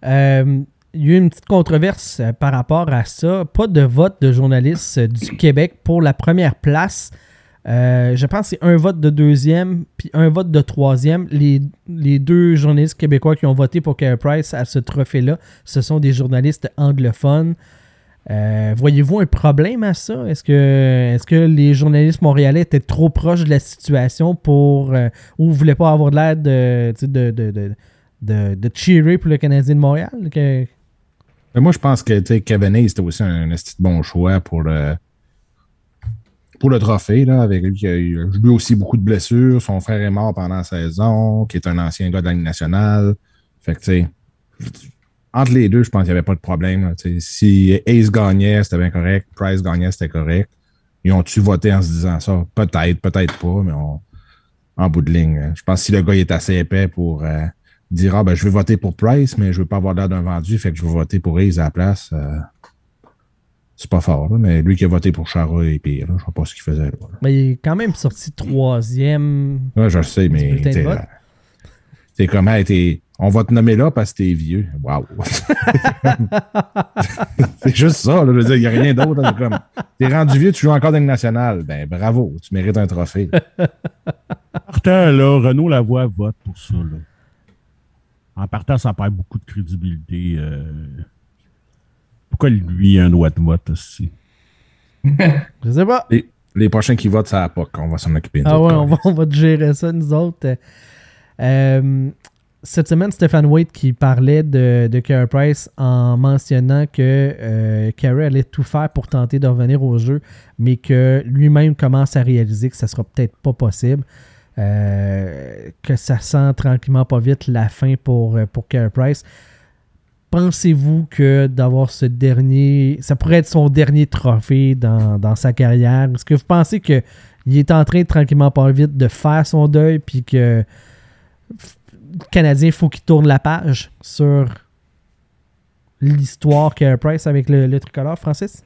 [SPEAKER 1] Euh, il y a eu une petite controverse euh, par rapport à ça. Pas de vote de journalistes euh, du Québec pour la première place. Je pense que c'est un vote de deuxième puis un vote de troisième. Les, les deux journalistes québécois qui ont voté pour Carey Price à ce trophée-là, ce sont des journalistes anglophones. Voyez-vous un problème à ça? Est-ce que, est que les journalistes montréalais étaient trop proches de la situation pour euh, ou ne voulaient pas avoir de de, de, de, de, de cheerer pour le Canadien de Montréal? Que-
[SPEAKER 2] Mais moi, je pense que Hayes, c'était aussi un, de bon choix pour le, pour le trophée. Là, avec lui qui a eu aussi beaucoup de blessures. Son frère est mort pendant la saison, qui est un ancien gars de la Ligue nationale. Fait que, tu entre les deux, je pense qu'il n'y avait pas de problème. si Hayes gagnait, c'était bien correct. Price gagnait, c'était correct. Ils ont-tu voté en se disant ça? Peut-être, peut-être pas, mais on- en bout de ligne. euh, Je pense que si le gars il est assez épais pour euh, dire Ah ben je veux voter pour Price, mais je veux pas avoir l'air d'un vendu, fait que je veux voter pour Hayes à la place. euh, c'est pas fort, là, mais lui qui a voté pour Chara est pire. Là, je sais pas ce qu'il faisait là.
[SPEAKER 1] Mais il est quand même sorti troisième.
[SPEAKER 2] Ouais, je le sais, mais t'es comme Hey, t'es- on va te nommer là parce que t'es vieux. Waouh! c'est juste ça, là, je veux dire, il n'y a rien d'autre. là, c'est comme, T'es rendu vieux, tu joues encore dans le national. Ben bravo, tu mérites un trophée.
[SPEAKER 3] Partant, là, Renaud Lavoie vote pour ça. Là. En partant, ça perd beaucoup de crédibilité. euh. Pourquoi lui a un droit de vote aussi?
[SPEAKER 1] Je sais pas.
[SPEAKER 2] Les, les prochains qui votent, c'est à la POC. On va s'en occuper.
[SPEAKER 1] Ah ouais, on va, on va te gérer ça, nous autres. Euh, cette semaine, Stephen Waite qui parlait de, de Carey Price en mentionnant que euh, Carey allait tout faire pour tenter de revenir au jeu, mais que lui-même commence à réaliser que ça sera peut-être pas possible. Euh, que ça sent tranquillement pas vite la fin pour, euh, pour Price. Pensez-vous que d'avoir ce dernier, ça pourrait être son dernier trophée dans, dans sa carrière? Est-ce que vous pensez qu'il est en train tranquillement pas vite de faire son deuil puis que le Canadien, faut qu'il tourne la page sur l'histoire Carey Price avec le, le tricolore, Francis?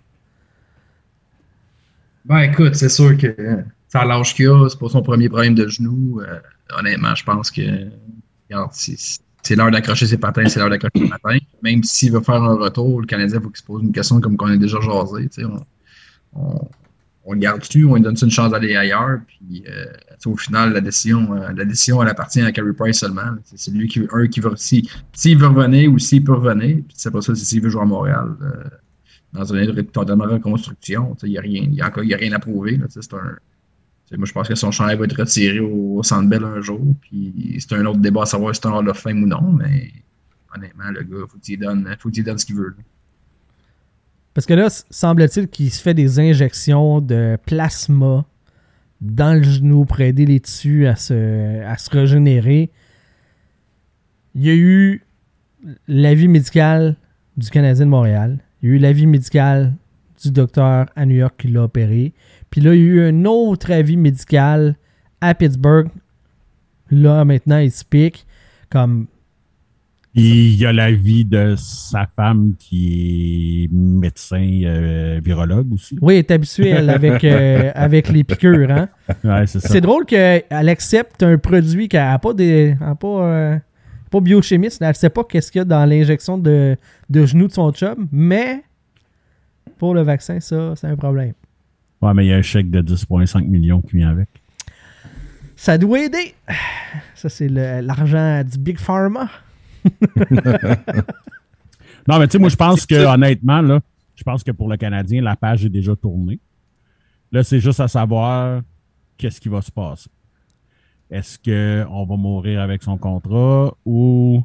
[SPEAKER 4] Ben écoute, c'est sûr que ça l'âge qu'il a, c'est pas son premier problème de genou. Euh, honnêtement, je pense que c'est l'heure d'accrocher ses patins, c'est l'heure d'accrocher ses patins. Même s'il veut faire un retour, le Canadien, il faut qu'il se pose une question comme qu'on a déjà jasé. On, on, le garde-tu, on lui donne une chance d'aller ailleurs. Puis euh, au final, la décision, euh, la décision elle appartient à Carey Price seulement. C'est- lui qui, un, qui veut. si- S'il veut revenir ou s'il peut revenir, c'est pas ça, c'est s'il veut jouer à Montréal. dans une totalement reconstruction. tu sais, Il n'y a, rien- a a rien à prouver. c'est un, moi, je pense que son chandail va être retiré au, Centre Bell un jour. Puis c'est un autre débat à savoir si c'est un Hall of Fame ou non. Mais honnêtement, le gars, faut qu'il donne, faut qu'il donne ce qu'il veut.
[SPEAKER 1] Parce que là, semble-t-il qu'il se fait des injections de plasma dans le genou pour aider les tissus à se, à se régénérer. Il y a eu l'avis médical du Canadien de Montréal. Il y a eu l'avis médical du docteur à New York qui l'a opéré. Puis là, il y a eu un autre avis médical à Pittsburgh. Là, maintenant, il se pique. Comme,
[SPEAKER 3] Il y a l'avis de sa femme qui est médecin euh, virologue aussi.
[SPEAKER 1] oui, elle est habituée, elle, avec, euh, avec les piqûres. Hein?
[SPEAKER 3] Ouais, c'est
[SPEAKER 1] drôle qu'elle accepte un produit qu'elle n'a pas, des, elle a pas, euh, pas biochimiste. Elle ne sait pas qu'est-ce qu'il y a dans l'injection de, de genou de son chum, mais pour le vaccin, ça, c'est un problème.
[SPEAKER 3] Ouais, mais il y a un chèque de 10,5 millions qui vient avec.
[SPEAKER 1] Ça doit aider. Ça, c'est l'argent du Big Pharma.
[SPEAKER 3] Non, mais tu sais, moi, je pense que, honnêtement, là, je pense que pour le Canadien, la page est déjà tournée. Là, c'est juste à savoir qu'est-ce qui va se passer. Est-ce qu'on va mourir avec son contrat ou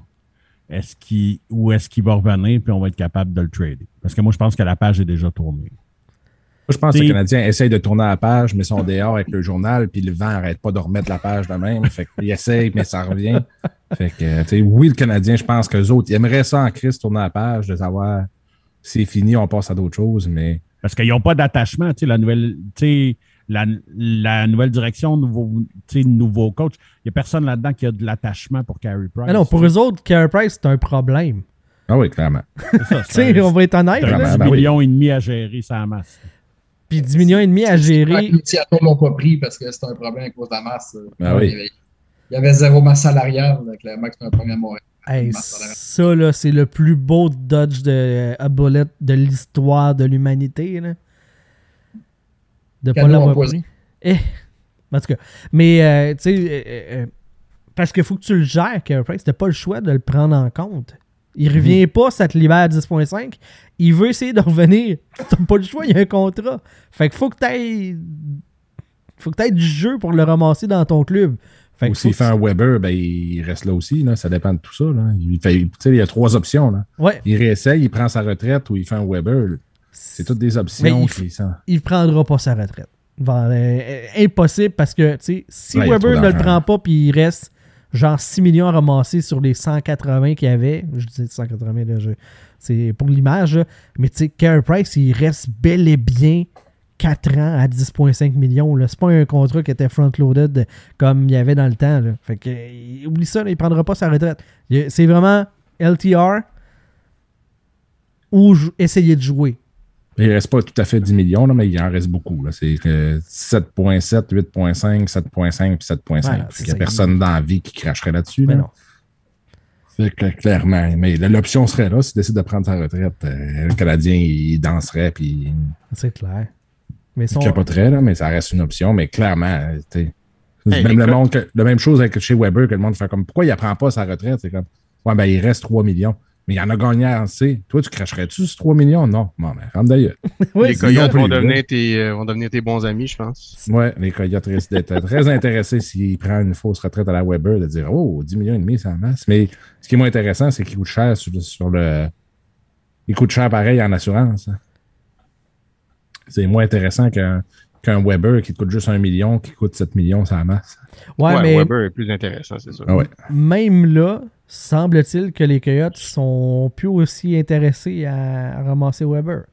[SPEAKER 3] est-ce qu'il ou est-ce qu'il va revenir puis on va être capable de le trader? Parce que moi, je pense que la page est déjà tournée.
[SPEAKER 2] Moi, je pense que les Canadiens essayent de tourner la page, mais sont dehors avec le journal, puis le vent n'arrête pas de remettre la page de même. Fait qu'ils essayent, mais ça revient. Fait que, tu sais, oui, le Canadien, je pense qu'eux autres, ils aimeraient ça en crise, tourner la page, de savoir c'est fini, on passe à d'autres choses, mais
[SPEAKER 3] Parce qu'ils n'ont pas d'attachement, tu sais, la nouvelle, tu sais, la, la nouvelle direction, nouveau, tu sais, nouveau coach. Il n'y a personne là-dedans qui a de l'attachement pour Carey Price.
[SPEAKER 1] Mais non, pour eux autres, Carey Price, c'est un problème.
[SPEAKER 2] ah oui, clairement.
[SPEAKER 3] Ça,
[SPEAKER 1] on va être honnête.
[SPEAKER 3] c'est un
[SPEAKER 1] là.
[SPEAKER 2] Vraiment,
[SPEAKER 3] 10
[SPEAKER 2] ben oui.
[SPEAKER 3] millions et demi à gérer sa masse.
[SPEAKER 1] Puis 10 millions et demi à gérer.
[SPEAKER 4] Les Seattle l'ont pas pris parce que c'était un problème à cause de la masse.
[SPEAKER 2] Ben oui.
[SPEAKER 4] il, y avait, il y avait zéro masse salariale. que c'était un à.
[SPEAKER 1] Hey,
[SPEAKER 4] Masse salariale.
[SPEAKER 1] ça, là, c'est le plus beau dodge de a bullet de l'histoire de l'humanité. là. De pas l'avoir pris. Eh, en tout cas. Mais, euh, tu sais, euh, euh, parce qu'il faut que tu le gères, Carey Price. T'as pas le choix de le prendre en compte. Il revient pas, ça te libère à 10.5. Il veut essayer de revenir. T'as pas le choix, il y a un contrat. Fait que faut que t'ailles. Faut que t'aies du jeu pour le ramasser dans ton club. Fait
[SPEAKER 2] Ou s'il fait un Weber, ben, il reste là aussi. Là. Ça dépend de tout ça. Là. Il, fait, il y a trois options. Là.
[SPEAKER 1] Ouais,
[SPEAKER 2] Il réessaye, il prend sa retraite ou il fait un Weber. C'est toutes des
[SPEAKER 1] Mais
[SPEAKER 2] options.
[SPEAKER 1] il il prendra pas sa retraite. Bon, euh, impossible parce que, si
[SPEAKER 2] Ouais,
[SPEAKER 1] Weber ne le prend pas puis il reste genre 6 millions à ramasser sur les 180 qu'il y avait, je dis 180, là, c'est pour l'image, mais tu sais, Carey Price, il reste bel et bien 4 ans à 10,5 millions. C'est pas un contrat qui était front-loaded comme il y avait dans le temps. Fait que, euh, oublie ça, là, il prendra pas sa retraite. Il- C'est vraiment LTR ou essayer de jouer.
[SPEAKER 2] Il ne reste pas tout à fait 10 millions, là, mais il en reste beaucoup. C'est que 7.7, 8.5, 7.5 puis 7.5.
[SPEAKER 1] Voilà,
[SPEAKER 2] Fait
[SPEAKER 1] c'est
[SPEAKER 2] qu'il n'y a
[SPEAKER 1] ça.
[SPEAKER 2] personne dans la vie qui cracherait là-dessus.
[SPEAKER 1] Mais
[SPEAKER 2] là.
[SPEAKER 1] non.
[SPEAKER 2] Fait que, clairement. Mais l'option serait là, s'il décide de prendre sa retraite, euh, le Canadien, il danserait puis
[SPEAKER 1] C'est clair. Mais
[SPEAKER 2] il
[SPEAKER 1] son...
[SPEAKER 2] capoterait, là, mais ça reste une option. Mais clairement, euh,
[SPEAKER 5] Hey,
[SPEAKER 2] même le monde, que- la même chose avec chez Weber, que le monde fait comme pourquoi il ne prend pas sa retraite? C'est comme Ouais, ben il reste 3 millions. Mais il y en a gagné assez. Toi, tu cracherais-tu sur 3 millions? Non. Bon, ben, rentre d'ailleurs.
[SPEAKER 1] Oui,
[SPEAKER 5] les Coyotes
[SPEAKER 2] plus,
[SPEAKER 5] vont devenir, tes, euh, vont devenir tes bons amis, je pense.
[SPEAKER 2] Ouais, les Coyotes risquent d'être très intéressés s'ils prennent une fausse retraite à la Weber, de dire Oh, 10 millions et demi, en masse. Mais ce qui est moins intéressant, c'est qu'il coûte cher sur, sur le. Il coûte cher pareil en assurance. hein. C'est moins intéressant qu'un qu'un Weber qui te coûte juste 1 million, qui coûte 7 millions, en masse.
[SPEAKER 1] Ouais,
[SPEAKER 5] Ouais,
[SPEAKER 1] mais
[SPEAKER 5] Weber est plus intéressant, c'est sûr.
[SPEAKER 2] Ah ouais.
[SPEAKER 1] même là, semble-t-il que les Coyotes sont plus aussi intéressés à, ramasser Weber.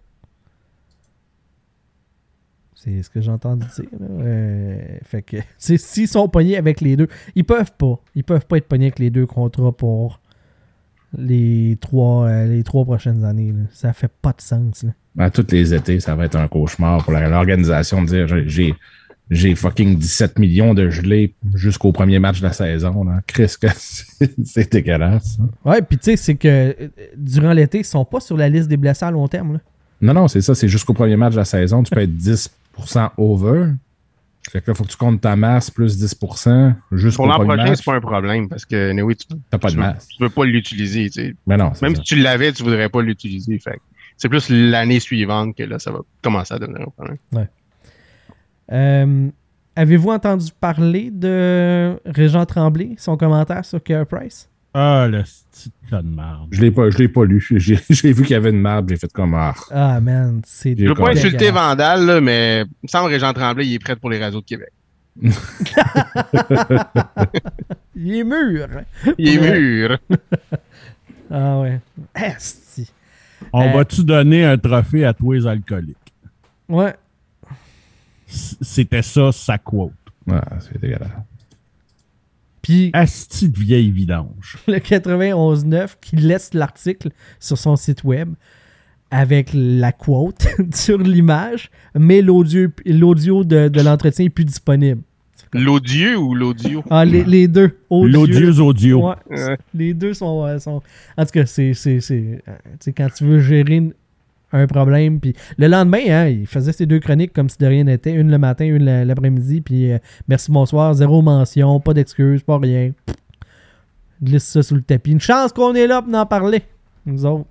[SPEAKER 1] C'est ce que j'ai entendu dire. Euh, fait que s'ils sont pognés avec les deux, ils peuvent pas. Ils peuvent pas être pognés avec les deux contrats pour les trois, euh, les trois prochaines années. là. Ça fait pas de sens. là.
[SPEAKER 2] Ben, tous les étés, ça va être un cauchemar pour l'organisation de dire j'ai- j'ai fucking 17 millions de gelés jusqu'au premier match de la saison. Là. Chris, c'est dégueulasse. hein.
[SPEAKER 1] Ouais, puis tu sais, c'est que euh, durant l'été, ils sont pas sur la liste des blessés à long terme. là.
[SPEAKER 2] Non, non, c'est ça, c'est jusqu'au premier match de la saison. Tu peux être 10% over. Fait que là, il faut que tu comptes ta masse plus 10% jusqu'au
[SPEAKER 5] Pour l'an
[SPEAKER 2] premier
[SPEAKER 5] prochain, c'est pas un problème parce que anyway, tu,
[SPEAKER 2] T'as pas de
[SPEAKER 5] tu veux-
[SPEAKER 2] masse.
[SPEAKER 5] tu veux pas l'utiliser. tu sais.
[SPEAKER 2] Mais non, c'est
[SPEAKER 5] Même
[SPEAKER 2] ça.
[SPEAKER 5] si tu l'avais, tu voudrais pas l'utiliser. Fait que c'est plus l'année suivante que là, ça va commencer à devenir un problème.
[SPEAKER 1] Euh, Avez-vous entendu parler de Régent Tremblay, son commentaire sur Care Price?
[SPEAKER 3] Ah, le petit tas de merde.
[SPEAKER 2] Je l'ai pas, je l'ai pas lu. J'ai vu qu'il y avait une map, j'ai fait comme ah.
[SPEAKER 1] Ah, man, c'est
[SPEAKER 2] Je
[SPEAKER 5] Je veux pas insulter. Vandal, là, mais il me semble que Régent Tremblay, il est prêt pour les réseaux de Québec.
[SPEAKER 1] Il est mûr.
[SPEAKER 5] Il est mûr.
[SPEAKER 1] Ah ouais. Esti.
[SPEAKER 3] On
[SPEAKER 1] Euh,
[SPEAKER 3] va-tu donner un trophée à tous les alcooliques?
[SPEAKER 1] Ouais.
[SPEAKER 3] C'était ça, sa quote.
[SPEAKER 2] Ah, c'est dégueulasse.
[SPEAKER 1] Puis
[SPEAKER 3] Asti de vieille vidange.
[SPEAKER 1] le 91.9 qui laisse l'article sur son site web avec la quote sur l'image, mais l'audio l'audio de, de l'entretien est plus disponible.
[SPEAKER 5] L'odieux ou l'audio?
[SPEAKER 1] Ah, les, les deux. Audio.
[SPEAKER 3] L'odieuse audio.
[SPEAKER 1] Ouais. Les deux sont, euh, sont- En tout cas, c'est. c'est, c'est, euh, tu sais, quand tu veux gérer une- un problème. Puis le lendemain, hein, il faisait ses deux chroniques comme si de rien n'était. Une le matin, une la- l'après-midi. Puis euh, merci, bonsoir. Zéro mention, pas d'excuses, pas rien. Pff, glisse ça sous le tapis. Une chance qu'on est là pour en parler, nous autres.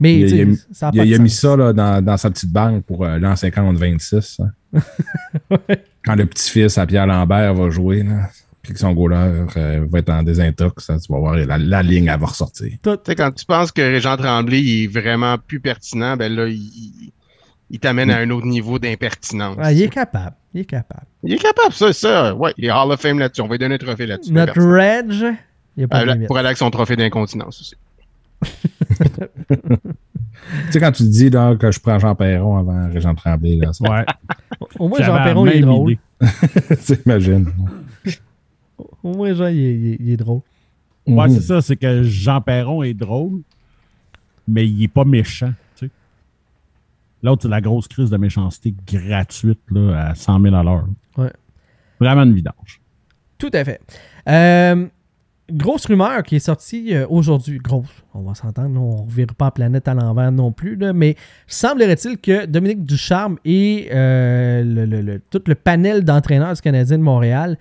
[SPEAKER 1] Mais
[SPEAKER 2] Il a- il
[SPEAKER 1] ça a
[SPEAKER 2] Il, a, il a mis ça là, dans, dans sa petite banque pour euh, l'an 50-26. hein. Quand le petit-fils à Pierre Lambert va jouer, là, son goaler euh, va être en désintox, hein, tu vas voir, la, la ligne, elle va ressortir.
[SPEAKER 5] Tu sais, quand tu penses que Régent Tremblay il est vraiment plus pertinent, ben là, il, t'amène à un autre niveau d'impertinence.
[SPEAKER 1] Ah, il est capable. Il est capable.
[SPEAKER 5] Il est capable, ça, ça. Ouais, il est Hall of Fame là-dessus. On va lui donner un trophée là-dessus.
[SPEAKER 1] Notre. Reg, il a pas de limite.
[SPEAKER 5] pour aller avec son trophée d'incontinence aussi.
[SPEAKER 2] Tu sais, quand tu dis là, que je prends Jean Perron avant Régent Tremblay, là, ça,
[SPEAKER 3] Ouais.
[SPEAKER 1] Au moins, Jean Perron, il est drôle.
[SPEAKER 2] t'imagines.
[SPEAKER 1] Au moins, Jean, il est, il est- il est drôle.
[SPEAKER 3] Ouais,
[SPEAKER 2] Mhm.
[SPEAKER 3] c'est ça. C'est que Jean Perron est drôle, mais il est pas méchant. tu sais. L'autre, c'est la grosse crise de méchanceté gratuite là, à 100 000 à l'heure.
[SPEAKER 1] Ouais.
[SPEAKER 3] Vraiment une vidange.
[SPEAKER 1] Tout à fait. Euh, grosse rumeur qui est sortie euh, aujourd'hui. Grosse, on va s'entendre. On ne revire pas la planète à l'envers non plus. là, mais semblerait-il que Dominique Ducharme et euh, le- le- le- tout le panel d'entraîneurs du Canadien de Montréal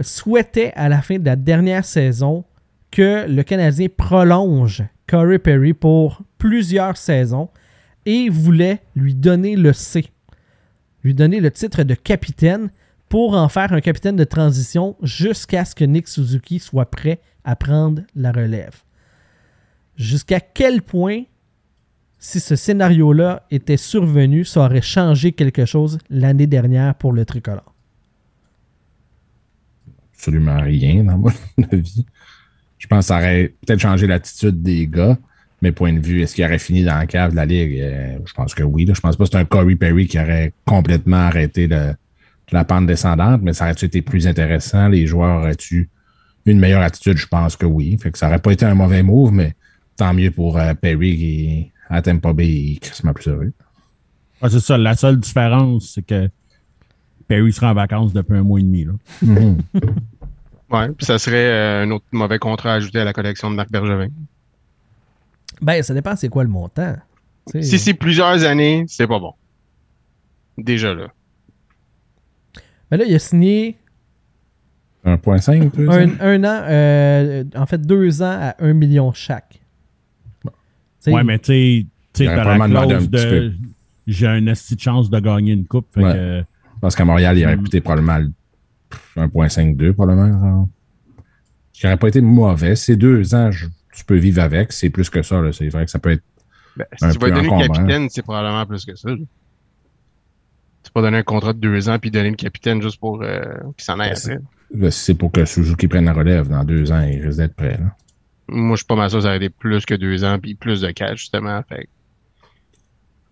[SPEAKER 1] souhaitaient à la fin de la dernière saison que le Canadien prolonge Corey Perry pour plusieurs saisons et voulait lui donner le C, lui donner le titre de capitaine pour en faire un capitaine de transition jusqu'à ce que Nick Suzuki soit prêt à prendre la relève. Jusqu'à quel point, si ce scénario-là était survenu, ça aurait changé quelque chose l'année dernière pour le tricolore?
[SPEAKER 2] Absolument rien dans mon avis. Je pense que ça aurait peut-être changé l'attitude des gars, mais point de vue, est-ce qu'il aurait fini dans la cave de la Ligue? Euh, je pense que oui. Là. Je pense pas que c'est un Corey Perry qui aurait complètement arrêté le- la pente descendante, mais ça aurait-tu été plus intéressant? Les joueurs auraient-tu une meilleure attitude? Je pense que oui. Fait que ça aurait pas été un mauvais move, mais tant mieux pour euh, Perry qui, à Tampa Bay, est plus heureux.
[SPEAKER 3] C'est ça. La seule différence, c'est que Perry sera en vacances depuis un mois et demi. Là.
[SPEAKER 2] Mhm.
[SPEAKER 5] Ouais, puis ça serait euh, un autre mauvais contrat ajouté à la collection de Marc Bergevin.
[SPEAKER 1] Ben, ça dépend c'est quoi le montant.
[SPEAKER 5] Si c'est plusieurs années, c'est pas bon. Déjà là.
[SPEAKER 1] ben là, il a signé
[SPEAKER 2] 1,5 plus?
[SPEAKER 1] un, un an, euh, en fait deux ans à un million chaque.
[SPEAKER 3] Ouais, mais tu sais, t'as la clause
[SPEAKER 2] un petit
[SPEAKER 3] de j'ai un esti de chance de gagner une coupe. Fait
[SPEAKER 2] Ouais.
[SPEAKER 3] que,
[SPEAKER 2] Parce qu'à Montréal, il aurait
[SPEAKER 3] Mm.
[SPEAKER 2] coûté probablement le- 1.52, probablement. qui n'aurait pas été mauvais. C'est deux ans, je- tu peux vivre avec. C'est plus que ça. C'est vrai que ça peut être.
[SPEAKER 5] Ben,
[SPEAKER 2] Un
[SPEAKER 5] si tu vas donner le capitaine, c'est probablement plus que ça. là. Tu peux pas donner un contrat de deux ans puis donner le capitaine juste pour euh, qu'il s'en aille
[SPEAKER 2] Ben,
[SPEAKER 5] après.
[SPEAKER 2] là, C'est pour que Suzuki prenne la relève dans deux ans. Il risque d'être prêt. là.
[SPEAKER 5] Moi, je suis pas mal sûr que ça aurait été plus que deux ans puis plus de cash, justement. Fait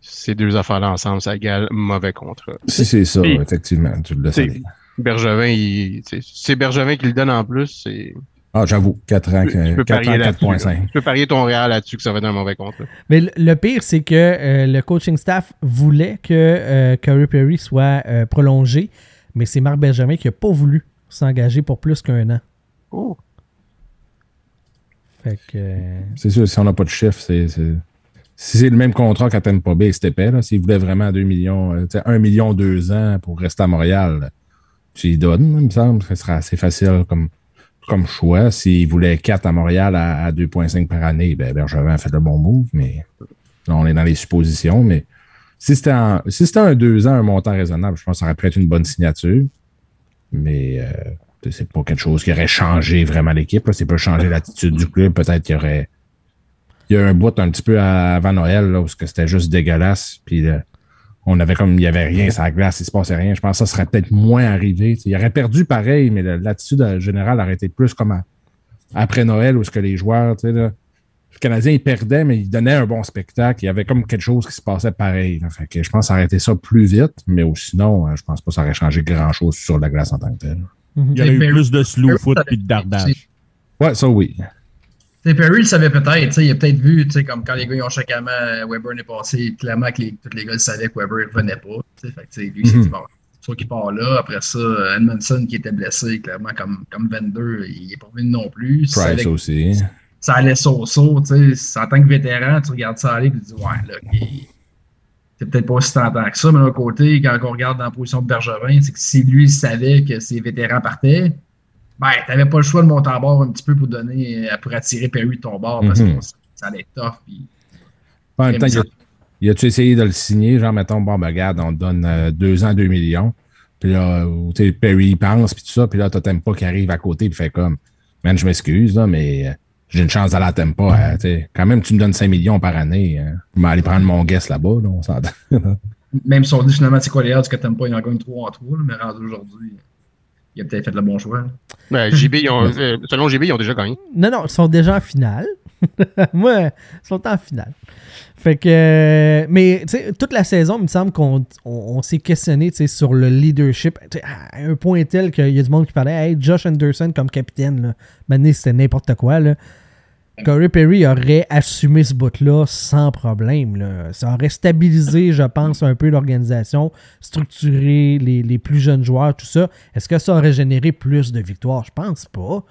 [SPEAKER 5] ces deux affaires-là ensemble, ça égale mauvais contrat.
[SPEAKER 2] Si c'est ça, effectivement, tu le aller.
[SPEAKER 5] Bergevin, il, c'est Bergevin qui le donne en plus. C'est,
[SPEAKER 2] Ah, j'avoue, 4 ans,
[SPEAKER 5] tu peux
[SPEAKER 2] 4
[SPEAKER 5] parier
[SPEAKER 2] ans,
[SPEAKER 5] là-dessus.
[SPEAKER 2] 4.5.
[SPEAKER 5] là. Tu peux parier ton Real là-dessus que ça va être un mauvais contrat.
[SPEAKER 1] Mais le- le pire, c'est que euh, le coaching staff voulait que euh, Curry Perry soit euh, prolongé, mais c'est Marc Benjamin qui n'a pas voulu s'engager pour plus qu'un an.
[SPEAKER 5] Oh.
[SPEAKER 1] Fait que. euh,
[SPEAKER 2] C'est sûr, si on n'a pas de chiffre, c'est. c'est- Si c'est le même contrat qu'à Tampa Bay, c'était épais. S'il voulait vraiment 2 millions, euh, tu sais, 1 million 2 ans pour rester à Montréal, tu y donnes, il me semble. Ce serait assez facile comme, comme choix. S'il voulait 4 à Montréal à, à 2,5 par année, ben Bergevin a fait le bon move, mais là, on est dans les suppositions. Mais si c'était un 2 ans, un montant raisonnable, je pense que ça aurait pu être une bonne signature. Mais euh, c'est pas quelque chose qui aurait changé vraiment l'équipe. C'est pas changer l'attitude du club. Peut-être qu'il y aurait. Il y a un bout un petit peu avant Noël là, où c'était juste dégueulasse. Puis là, on avait comme il n'y avait rien sur la glace, il se passait rien. Je pense que ça serait peut-être moins arrivé. T'sais, il aurait perdu pareil, mais l'attitude euh, générale aurait été plus comme à- après Noël où ce que les joueurs, tu sais, là, le Canadien, ils perdaient, mais ils donnaient un bon spectacle. Il y avait comme quelque chose qui se passait pareil. là. Fait que je pense que ça aurait été ça plus vite, mais sinon, euh, je pense pas que ça aurait changé grand-chose sur la glace en tant que tel.
[SPEAKER 1] mhm.
[SPEAKER 3] il y aurait eu plus de slow foot et de dardage.
[SPEAKER 2] Ouais, ça oui.
[SPEAKER 4] Tu sais, Perry le savait peut-être, il a peut-être vu, comme quand les gars ils ont chacun Weber n'est passé, clairement que les, tous les gars savaient que Weber ne revenait pas. Fait que, lui,
[SPEAKER 2] Mhm.
[SPEAKER 4] dit, bon, c'est sûr qu'il part là. Après ça, Edmondson qui était blessé, clairement, comme, comme 22, il n'est pas venu non plus.
[SPEAKER 2] Price aussi.
[SPEAKER 4] ça allait so-so, tu sais. En tant que vétéran, tu regardes ça aller et tu dis, ouais, là, c'est peut-être pas aussi tentant que ça, mais d'un côté, quand on regarde dans la position de Bergevin, c'est que si lui il savait que ses vétérans partaient, ben, t'avais pas le choix de monter à bord un petit peu pour donner, euh, pour attirer Perry de ton bord parce
[SPEAKER 2] Mhm.
[SPEAKER 4] que ça allait être tough. Puis,
[SPEAKER 2] En même temps, il a,
[SPEAKER 4] ça-
[SPEAKER 2] il a-tu essayé de le signer? Genre, mettons, bon, ben, regarde, on te donne euh, deux ans, deux millions. Puis là, tu sais, Perry il pense, puis tout ça. Puis là, t'as Tempa qui arrive à côté, puis fait comme, man, je m'excuse, là, mais euh, j'ai une chance d'aller à Tempa. hein, tu sais. quand même, tu me donnes 5 millions par année. Hein. Je vais aller prendre mon guest là-bas, là, on s'entend.
[SPEAKER 4] même si on dit finalement, c'est quoi les odds que t'aimes pas, il en gagne 3 en 3, mais rendu aujourd'hui, il a peut-être fait le bon choix.
[SPEAKER 5] Ben, JB, ils ont, euh, selon JB, ils ont déjà gagné.
[SPEAKER 1] Non, non, ils sont déjà en finale. Moi, ils sont en finale. Fait que. mais, tu sais, toute la saison, il me semble qu'on on, on s'est questionné, tu sais, sur le leadership. À un point tel qu'il y a du monde qui parlait, hey, Josh Anderson comme capitaine, là. Maintenant, c'était n'importe quoi, là. Corey Perry aurait assumé ce bout-là sans problème. Là. Ça aurait stabilisé, je pense, un peu l'organisation, structuré les, les plus jeunes joueurs, tout ça. Est-ce que ça aurait généré plus de victoires? Je pense pas.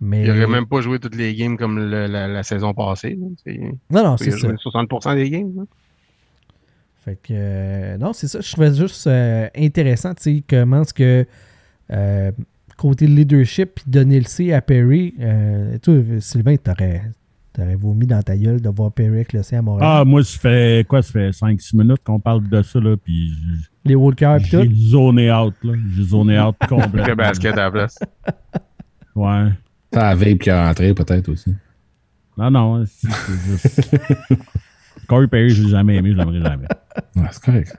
[SPEAKER 1] Mais...
[SPEAKER 5] Il n'aurait même pas joué toutes les games comme le- la, la saison passée.
[SPEAKER 1] Non, non, c'est ça.
[SPEAKER 5] joué 60% des games. là.
[SPEAKER 1] Fait que, euh, non, c'est ça. Je trouvais juste euh, intéressant, tu sais, comment est-ce que euh, côté leadership, puis donner le C à Perry, euh, toi, Sylvain, t'aurais, t'aurais vomi dans ta gueule de voir Perry avec le C à Montréal?
[SPEAKER 3] Ah, moi, ça fait quoi? Ça fait 5-6 minutes qu'on parle de ça, là, puis
[SPEAKER 1] Les Walkers, puis
[SPEAKER 3] j'ai
[SPEAKER 1] tout?
[SPEAKER 3] zoné out, là. J'ai zoné out complètement.
[SPEAKER 5] Le basket à la place.
[SPEAKER 3] Ouais.
[SPEAKER 2] Ça a vape qui est rentré, peut-être aussi.
[SPEAKER 3] Non, non, c'est c'est juste... Corey Perry, je l'ai jamais aimé, je l'aimerai jamais.
[SPEAKER 2] Ouais, c'est correct.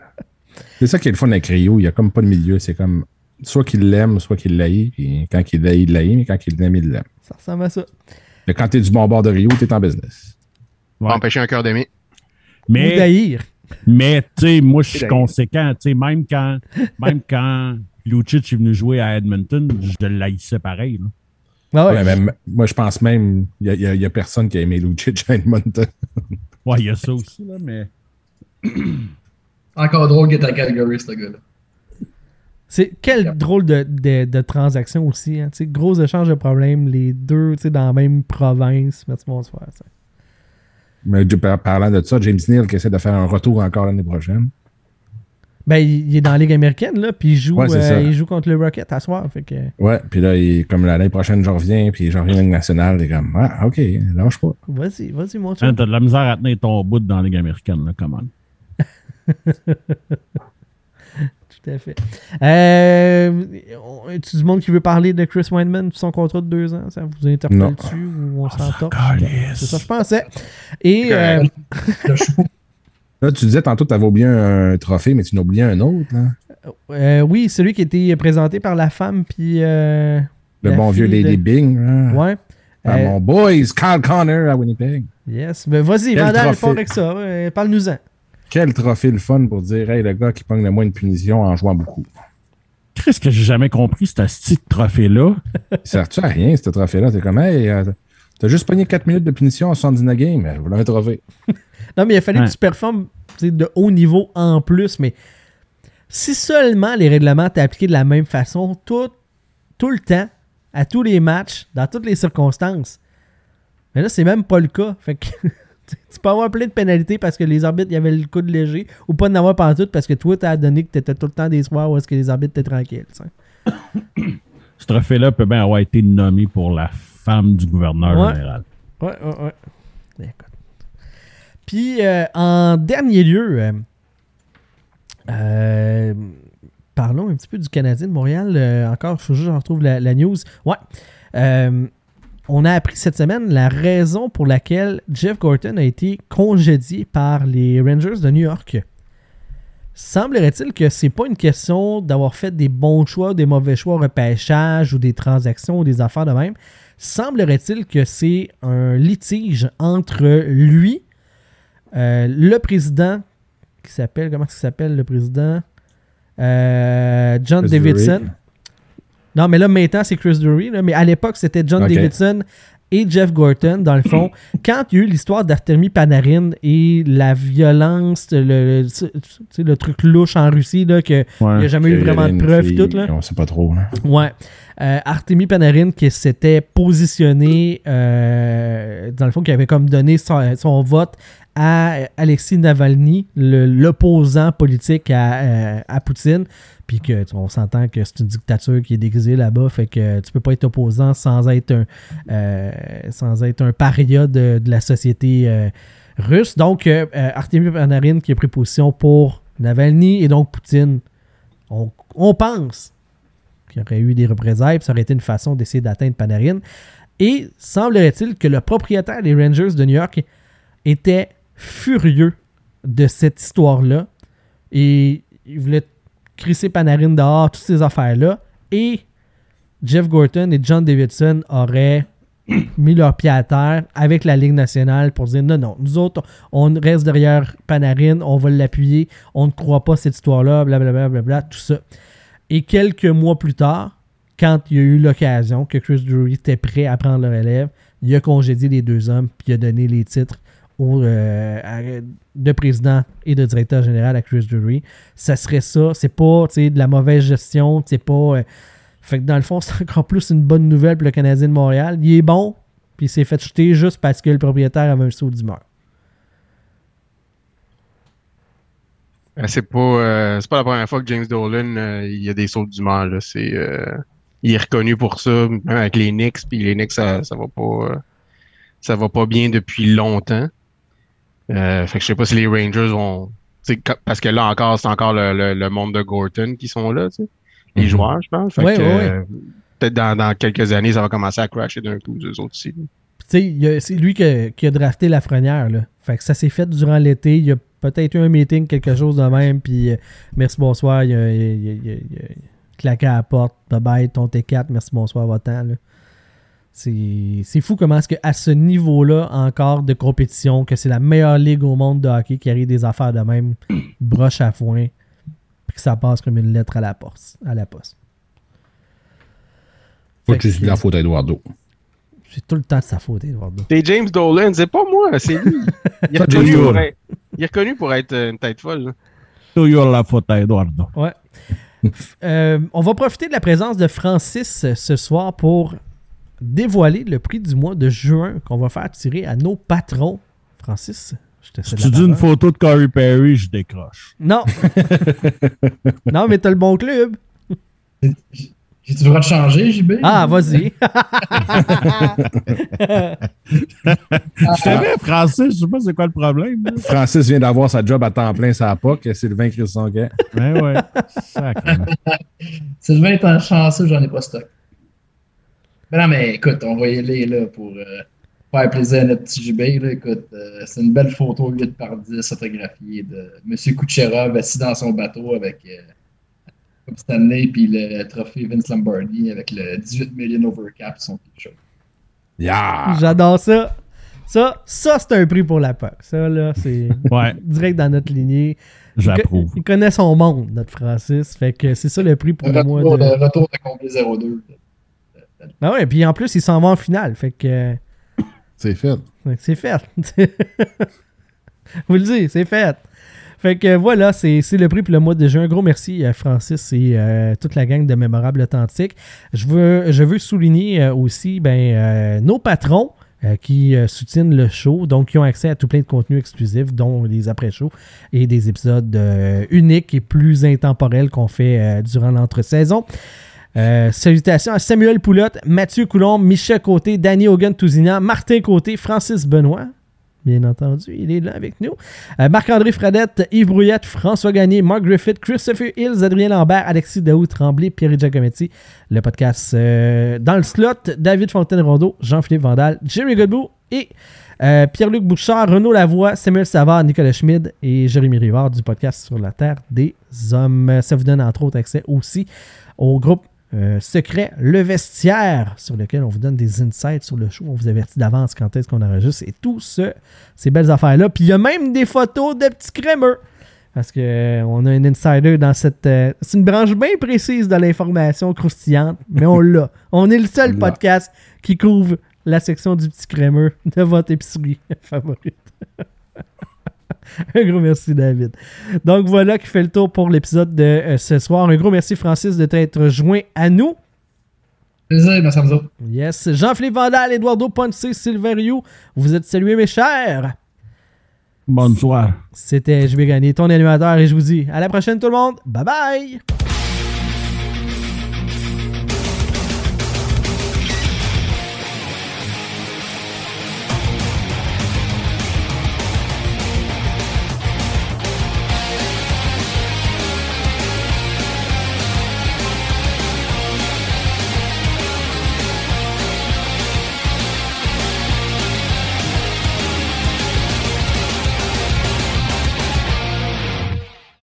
[SPEAKER 2] C'est ça qui est le fun avec Rio. Il n'y a comme pas de milieu. C'est comme soit qu'il l'aime, soit qu'il l'aille. Puis quand il l'aille, il l'aille, mais quand il l'aime, il l'aime.
[SPEAKER 1] Ça ressemble à ça.
[SPEAKER 2] Mais quand t'es du bon bord de Rio, t'es en business.
[SPEAKER 5] Pas
[SPEAKER 3] Ouais.
[SPEAKER 5] empêcher un cœur d'aimer.
[SPEAKER 1] Ou
[SPEAKER 3] Mais,
[SPEAKER 1] d'haïr.
[SPEAKER 3] mais tu sais, moi, je suis conséquent. Tu sais, même quand, même quand Lucic est venu jouer à Edmonton, je l'haïssais pareil. Là.
[SPEAKER 1] Ah ouais.
[SPEAKER 2] Ouais, même- moi, je pense même il n'y a personne qui a aimé Lucic à Edmonton.
[SPEAKER 3] Ouais, il y a ça aussi, là, mais...
[SPEAKER 4] Encore drôle qu'il est à Calgary, ce gars-là.
[SPEAKER 1] C'est quel drôle de, de, de transaction aussi. Hein, tu sais, gros échange de problèmes, les deux tu sais, dans la même province. Mais tu vas se faire ça.
[SPEAKER 2] Mais parlant de ça, James Neal qui essaie de faire un retour encore l'année prochaine.
[SPEAKER 1] Ben, il il est dans la Ligue américaine, là, puis il joue,
[SPEAKER 2] Ouais,
[SPEAKER 1] euh, il joue contre le Rocket à soir. Fait que,
[SPEAKER 2] Ouais, puis là, il- comme l'année prochaine, je reviens, puis je reviens à la Ligue nationale, t'es comme, ah, ok, lâche pas.
[SPEAKER 1] vas-y, vas-y, mon
[SPEAKER 3] Hein,
[SPEAKER 1] chum.
[SPEAKER 3] T'as de la misère à tenir ton bout dans la Ligue américaine, là, comment?
[SPEAKER 1] Tout à fait. Euh, on- tu du monde qui veut parler de Chris Weinman puis son contrat de deux ans? Ça vous interpelle-tu ou on s'en tape? C'est ça, je pensais. Et euh.
[SPEAKER 2] Là, tu disais tantôt que tu avais oublié un trophée, mais tu n'as oublié un autre, là.
[SPEAKER 1] euh, oui, celui qui a été présenté par la femme puis euh,
[SPEAKER 2] Le
[SPEAKER 1] La
[SPEAKER 2] bon vieux Lady
[SPEAKER 1] de-
[SPEAKER 2] Bing, là.
[SPEAKER 1] ouais.
[SPEAKER 2] Ah,
[SPEAKER 1] Euh,
[SPEAKER 2] mon boys, Kyle Connor à Winnipeg.
[SPEAKER 1] Yes. Ben, vas-y, Vandal,
[SPEAKER 2] trophée.
[SPEAKER 1] pas avec ça. euh, Parle-nous-en.
[SPEAKER 2] Quel trophée le fun pour dire, hey, le gars qui pogne le moins de punition en jouant beaucoup?
[SPEAKER 3] Qu'est-ce que j'ai jamais compris, ce style de trophée-là?
[SPEAKER 2] Il sert-tu à rien, ce trophée-là? T'es comme, hey, euh, t'as juste pogné 4 minutes de punition en 79 games, mais voilà un trophée.
[SPEAKER 1] Non, mais il a fallu
[SPEAKER 3] Ouais.
[SPEAKER 1] que tu performes de haut niveau en plus, mais si seulement les règlements étaient appliqués de la même façon tout, tout le temps, à tous les matchs, dans toutes les circonstances. Mais là, c'est même pas le cas. Fait que tu peux avoir plein de pénalités parce que les arbitres, il y avait le coup de léger, ou pas de n'avoir pas en tout parce que toi, t'as donné que t'étais tout le temps des soirs où est-ce que les arbitres étaient tranquilles.
[SPEAKER 3] Ce trophée-là peut bien avoir été nommé pour la femme du gouverneur
[SPEAKER 1] Ouais.
[SPEAKER 3] général.
[SPEAKER 1] Ouais, ouais, ouais. Écoute. Puis, euh, en dernier lieu, euh, euh, parlons un petit peu du Canadien de Montréal. Encore, il faut juste que je retrouve la, la news. Ouais. On a appris cette semaine la raison pour laquelle Jeff Gorton a été congédié par les Rangers de New York. Semblerait-il que c'est pas une question d'avoir fait des bons choix ou des mauvais choix au repêchage ou des transactions ou des affaires de même. Semblerait-il que c'est un litige entre lui, euh, le président, qui s'appelle, comment s'appelle le président? Euh, John Davidson. Non, mais là, maintenant, c'est Chris Drury. là, mais à l'époque, c'était John. Davidson et Jeff Gorton, dans le fond. quand il y a eu l'histoire d'Artemi Panarin et la violence, le, truc louche en Russie, là, que il n'y a jamais eu vraiment de preuves tout. Là.
[SPEAKER 2] On sait pas trop, là.
[SPEAKER 1] Ouais. Euh, Artemi Panarin qui s'était positionné, euh, dans le fond, qui avait comme donné son, son vote à Alexis Navalny, l'opposant politique à, euh, à Poutine. Puis que on s'entend que c'est une dictature qui est déguisée là-bas, fait que tu peux pas être opposant sans être un, euh, sans être un paria de, la société euh, russe. Donc, euh, euh, Artemi Panarin qui a pris position pour Navalny et donc Poutine. On, on pense qu'il y aurait eu des représailles, puis ça aurait été une façon d'essayer d'atteindre Panarin. Et semblerait-il que le propriétaire des Rangers de New York était furieux de cette histoire-là. Et il voulait crisser Panarin dehors, toutes ces affaires-là. Et Jeff Gorton et John Davidson auraient mis leur pied à terre avec la Ligue nationale pour dire non, non, nous autres, on reste derrière Panarin, on va l'appuyer, on ne croit pas cette histoire-là, blablabla, blablabla, tout ça. Et quelques mois plus tard, quand il y a eu l'occasion que Chris Drury était prêt à prendre le relève, il a congédié les deux hommes puis il a donné les titres au, euh, à- de président et de directeur général à Chris Drury. Ça serait ça. C'est pas de la mauvaise gestion. C'est pas. euh, fait que dans le fond, c'est encore plus une bonne nouvelle pour le Canadien de Montréal. Il est bon, puis il s'est fait jeter juste parce que le propriétaire avait un saut d'humeur.
[SPEAKER 5] Euh, C'est pas, euh, pas la première fois que James Dolan il y a des sauts d'humeur. il est reconnu pour ça, même avec les Knicks. Puis les Knicks, ça, ça va pas, ça va pas bien depuis longtemps. Euh, fait que je sais pas si les Rangers vont, parce que là encore, c'est encore le, le, le monde de Gorton qui sont là, tu sais. les
[SPEAKER 2] Mhm.
[SPEAKER 5] joueurs, je pense. Fait
[SPEAKER 1] Ouais,
[SPEAKER 5] que,
[SPEAKER 1] ouais, ouais.
[SPEAKER 5] peut-être dans, dans quelques années, ça va commencer à crasher d'un coup, eux autres aussi.
[SPEAKER 1] C'est lui qui a, qui a drafté Lafrenière. Là. Fait que ça s'est fait durant l'été. Il y a peut-être eu un meeting, quelque chose de même. Puis euh, merci, bonsoir. Il a, il a- il a- il a- il a claqué à la porte. Bye bye, ton T4. Merci, bonsoir, va-t'en. C'est c'est fou comment est-ce qu'à ce niveau-là encore de compétition, que c'est la meilleure ligue au monde de hockey qui arrive des affaires de même, broche à foin, puis que ça passe comme une lettre à la poste. À la poste. Fait
[SPEAKER 2] juste
[SPEAKER 1] que-
[SPEAKER 2] de la faute à Eduardo.
[SPEAKER 1] C'est tout le temps de sa faute, Eduardo.
[SPEAKER 5] C'est James Dolan, c'est pas moi, c'est lui. Il est, reconnu pour être, il est reconnu pour être euh, une tête folle.
[SPEAKER 3] Toujours la faute à Eduardo.
[SPEAKER 1] Ouais. Euh, on va profiter de la présence de Francis euh, ce soir pour dévoiler le prix du mois de juin qu'on va faire tirer à nos patrons. Francis, je
[SPEAKER 3] Si tu dis une photo de Corey Perry, je décroche.
[SPEAKER 1] Non. non, mais t'as le bon club.
[SPEAKER 4] J'ai-tu le droit de changer, JB?
[SPEAKER 1] Ah, vas-y.
[SPEAKER 3] Je t'aimais, Francis, je sais pas c'est quoi le problème. là.
[SPEAKER 2] Francis vient d'avoir sa job à temps plein, ça a pas, que Sylvain Christonquet.
[SPEAKER 3] Ouais, ouais. Sacrément.
[SPEAKER 4] Sylvain étant chanceux, j'en ai pas stock. Mais non, mais écoute, on va y aller là, pour euh, faire plaisir à notre petit. Là. Écoute, euh, c'est une belle photo 8 par 10 autographiée de M. Kucherov assis dans son bateau avec euh, comme Stanley puis le trophée Vince Lombardi avec le 18 million overcap sur son t-shirt.
[SPEAKER 2] Yeah!
[SPEAKER 1] J'adore ça. Ça, ça c'est un prix pour la POC. Ça, là, c'est
[SPEAKER 3] Ouais,
[SPEAKER 1] direct dans notre lignée.
[SPEAKER 3] J'approuve.
[SPEAKER 1] Il connaît son monde, notre Francis. Fait que c'est ça le prix pour
[SPEAKER 4] Le
[SPEAKER 1] moi.
[SPEAKER 4] retour,
[SPEAKER 1] De...
[SPEAKER 4] de... retour de complet 02.
[SPEAKER 1] Ah ouais, puis en plus, il s'en va en finale. Fait que,
[SPEAKER 2] C'est fait.
[SPEAKER 1] c'est fait. Vous le dites, c'est fait. Fait que voilà, c'est le prix pour le mois de juin. Un gros merci à Francis et euh, toute la gang de Mémorables Authentiques. Je veux, je veux souligner euh, aussi ben, euh, nos patrons qui soutiennent le show, donc qui ont accès à tout plein de contenus exclusifs, dont les après-shows et des épisodes uniques et plus intemporels qu'on fait durant l'entre-saison. Euh, salutations à Samuel Poulotte, Mathieu Coulombe, Michel Côté, Danny Hogan-Tousignan, Martin Côté, Francis Benoît. Bien entendu, il est là avec nous. Euh, Marc-André Fradette, Yves Brouillette, François Gagné, Mark Griffith, Christopher Hills, Adrien Lambert, Alexis Daou Tremblay, Pierre Giacometti. Le podcast euh, dans le slot, David Fontaine-Rondeau, Jean-Philippe Vandal, Jerry Godbout et Pierre-Luc Bouchard, Renaud Lavoie, Samuel Savard, Nicolas Schmid et Jérémy Rivard du podcast Sur la Terre des Hommes. Ça vous donne entre autres accès aussi au groupe euh, secret Le Vestiaire, sur lequel on vous donne des insights sur le show. On vous avertit d'avance quand est-ce qu'on enregistre et tout ce, ces belles affaires-là. Puis il y a même des photos de petits crémeux. Parce que euh, on a un insider dans cette. euh, c'est une branche bien précise de l'information croustillante, mais on l'a. On est le seul podcast qui couvre la section du petit crémeux de votre épicerie favorite. Un gros merci, David. Donc voilà qui fait le tour pour l'épisode de euh, ce soir. Un gros merci, Francis, de t'être joint à nous.
[SPEAKER 4] Plaisir, merci à vous autres.
[SPEAKER 1] Yes. Jean-Philippe Vandal, Eduardo Ponce, Sylvain Rioux, vous êtes salués, mes chers.
[SPEAKER 3] Bonne soirée.
[SPEAKER 1] C'était Je vais gagner ton animateur et je vous dis à la prochaine, tout le monde. Bye bye.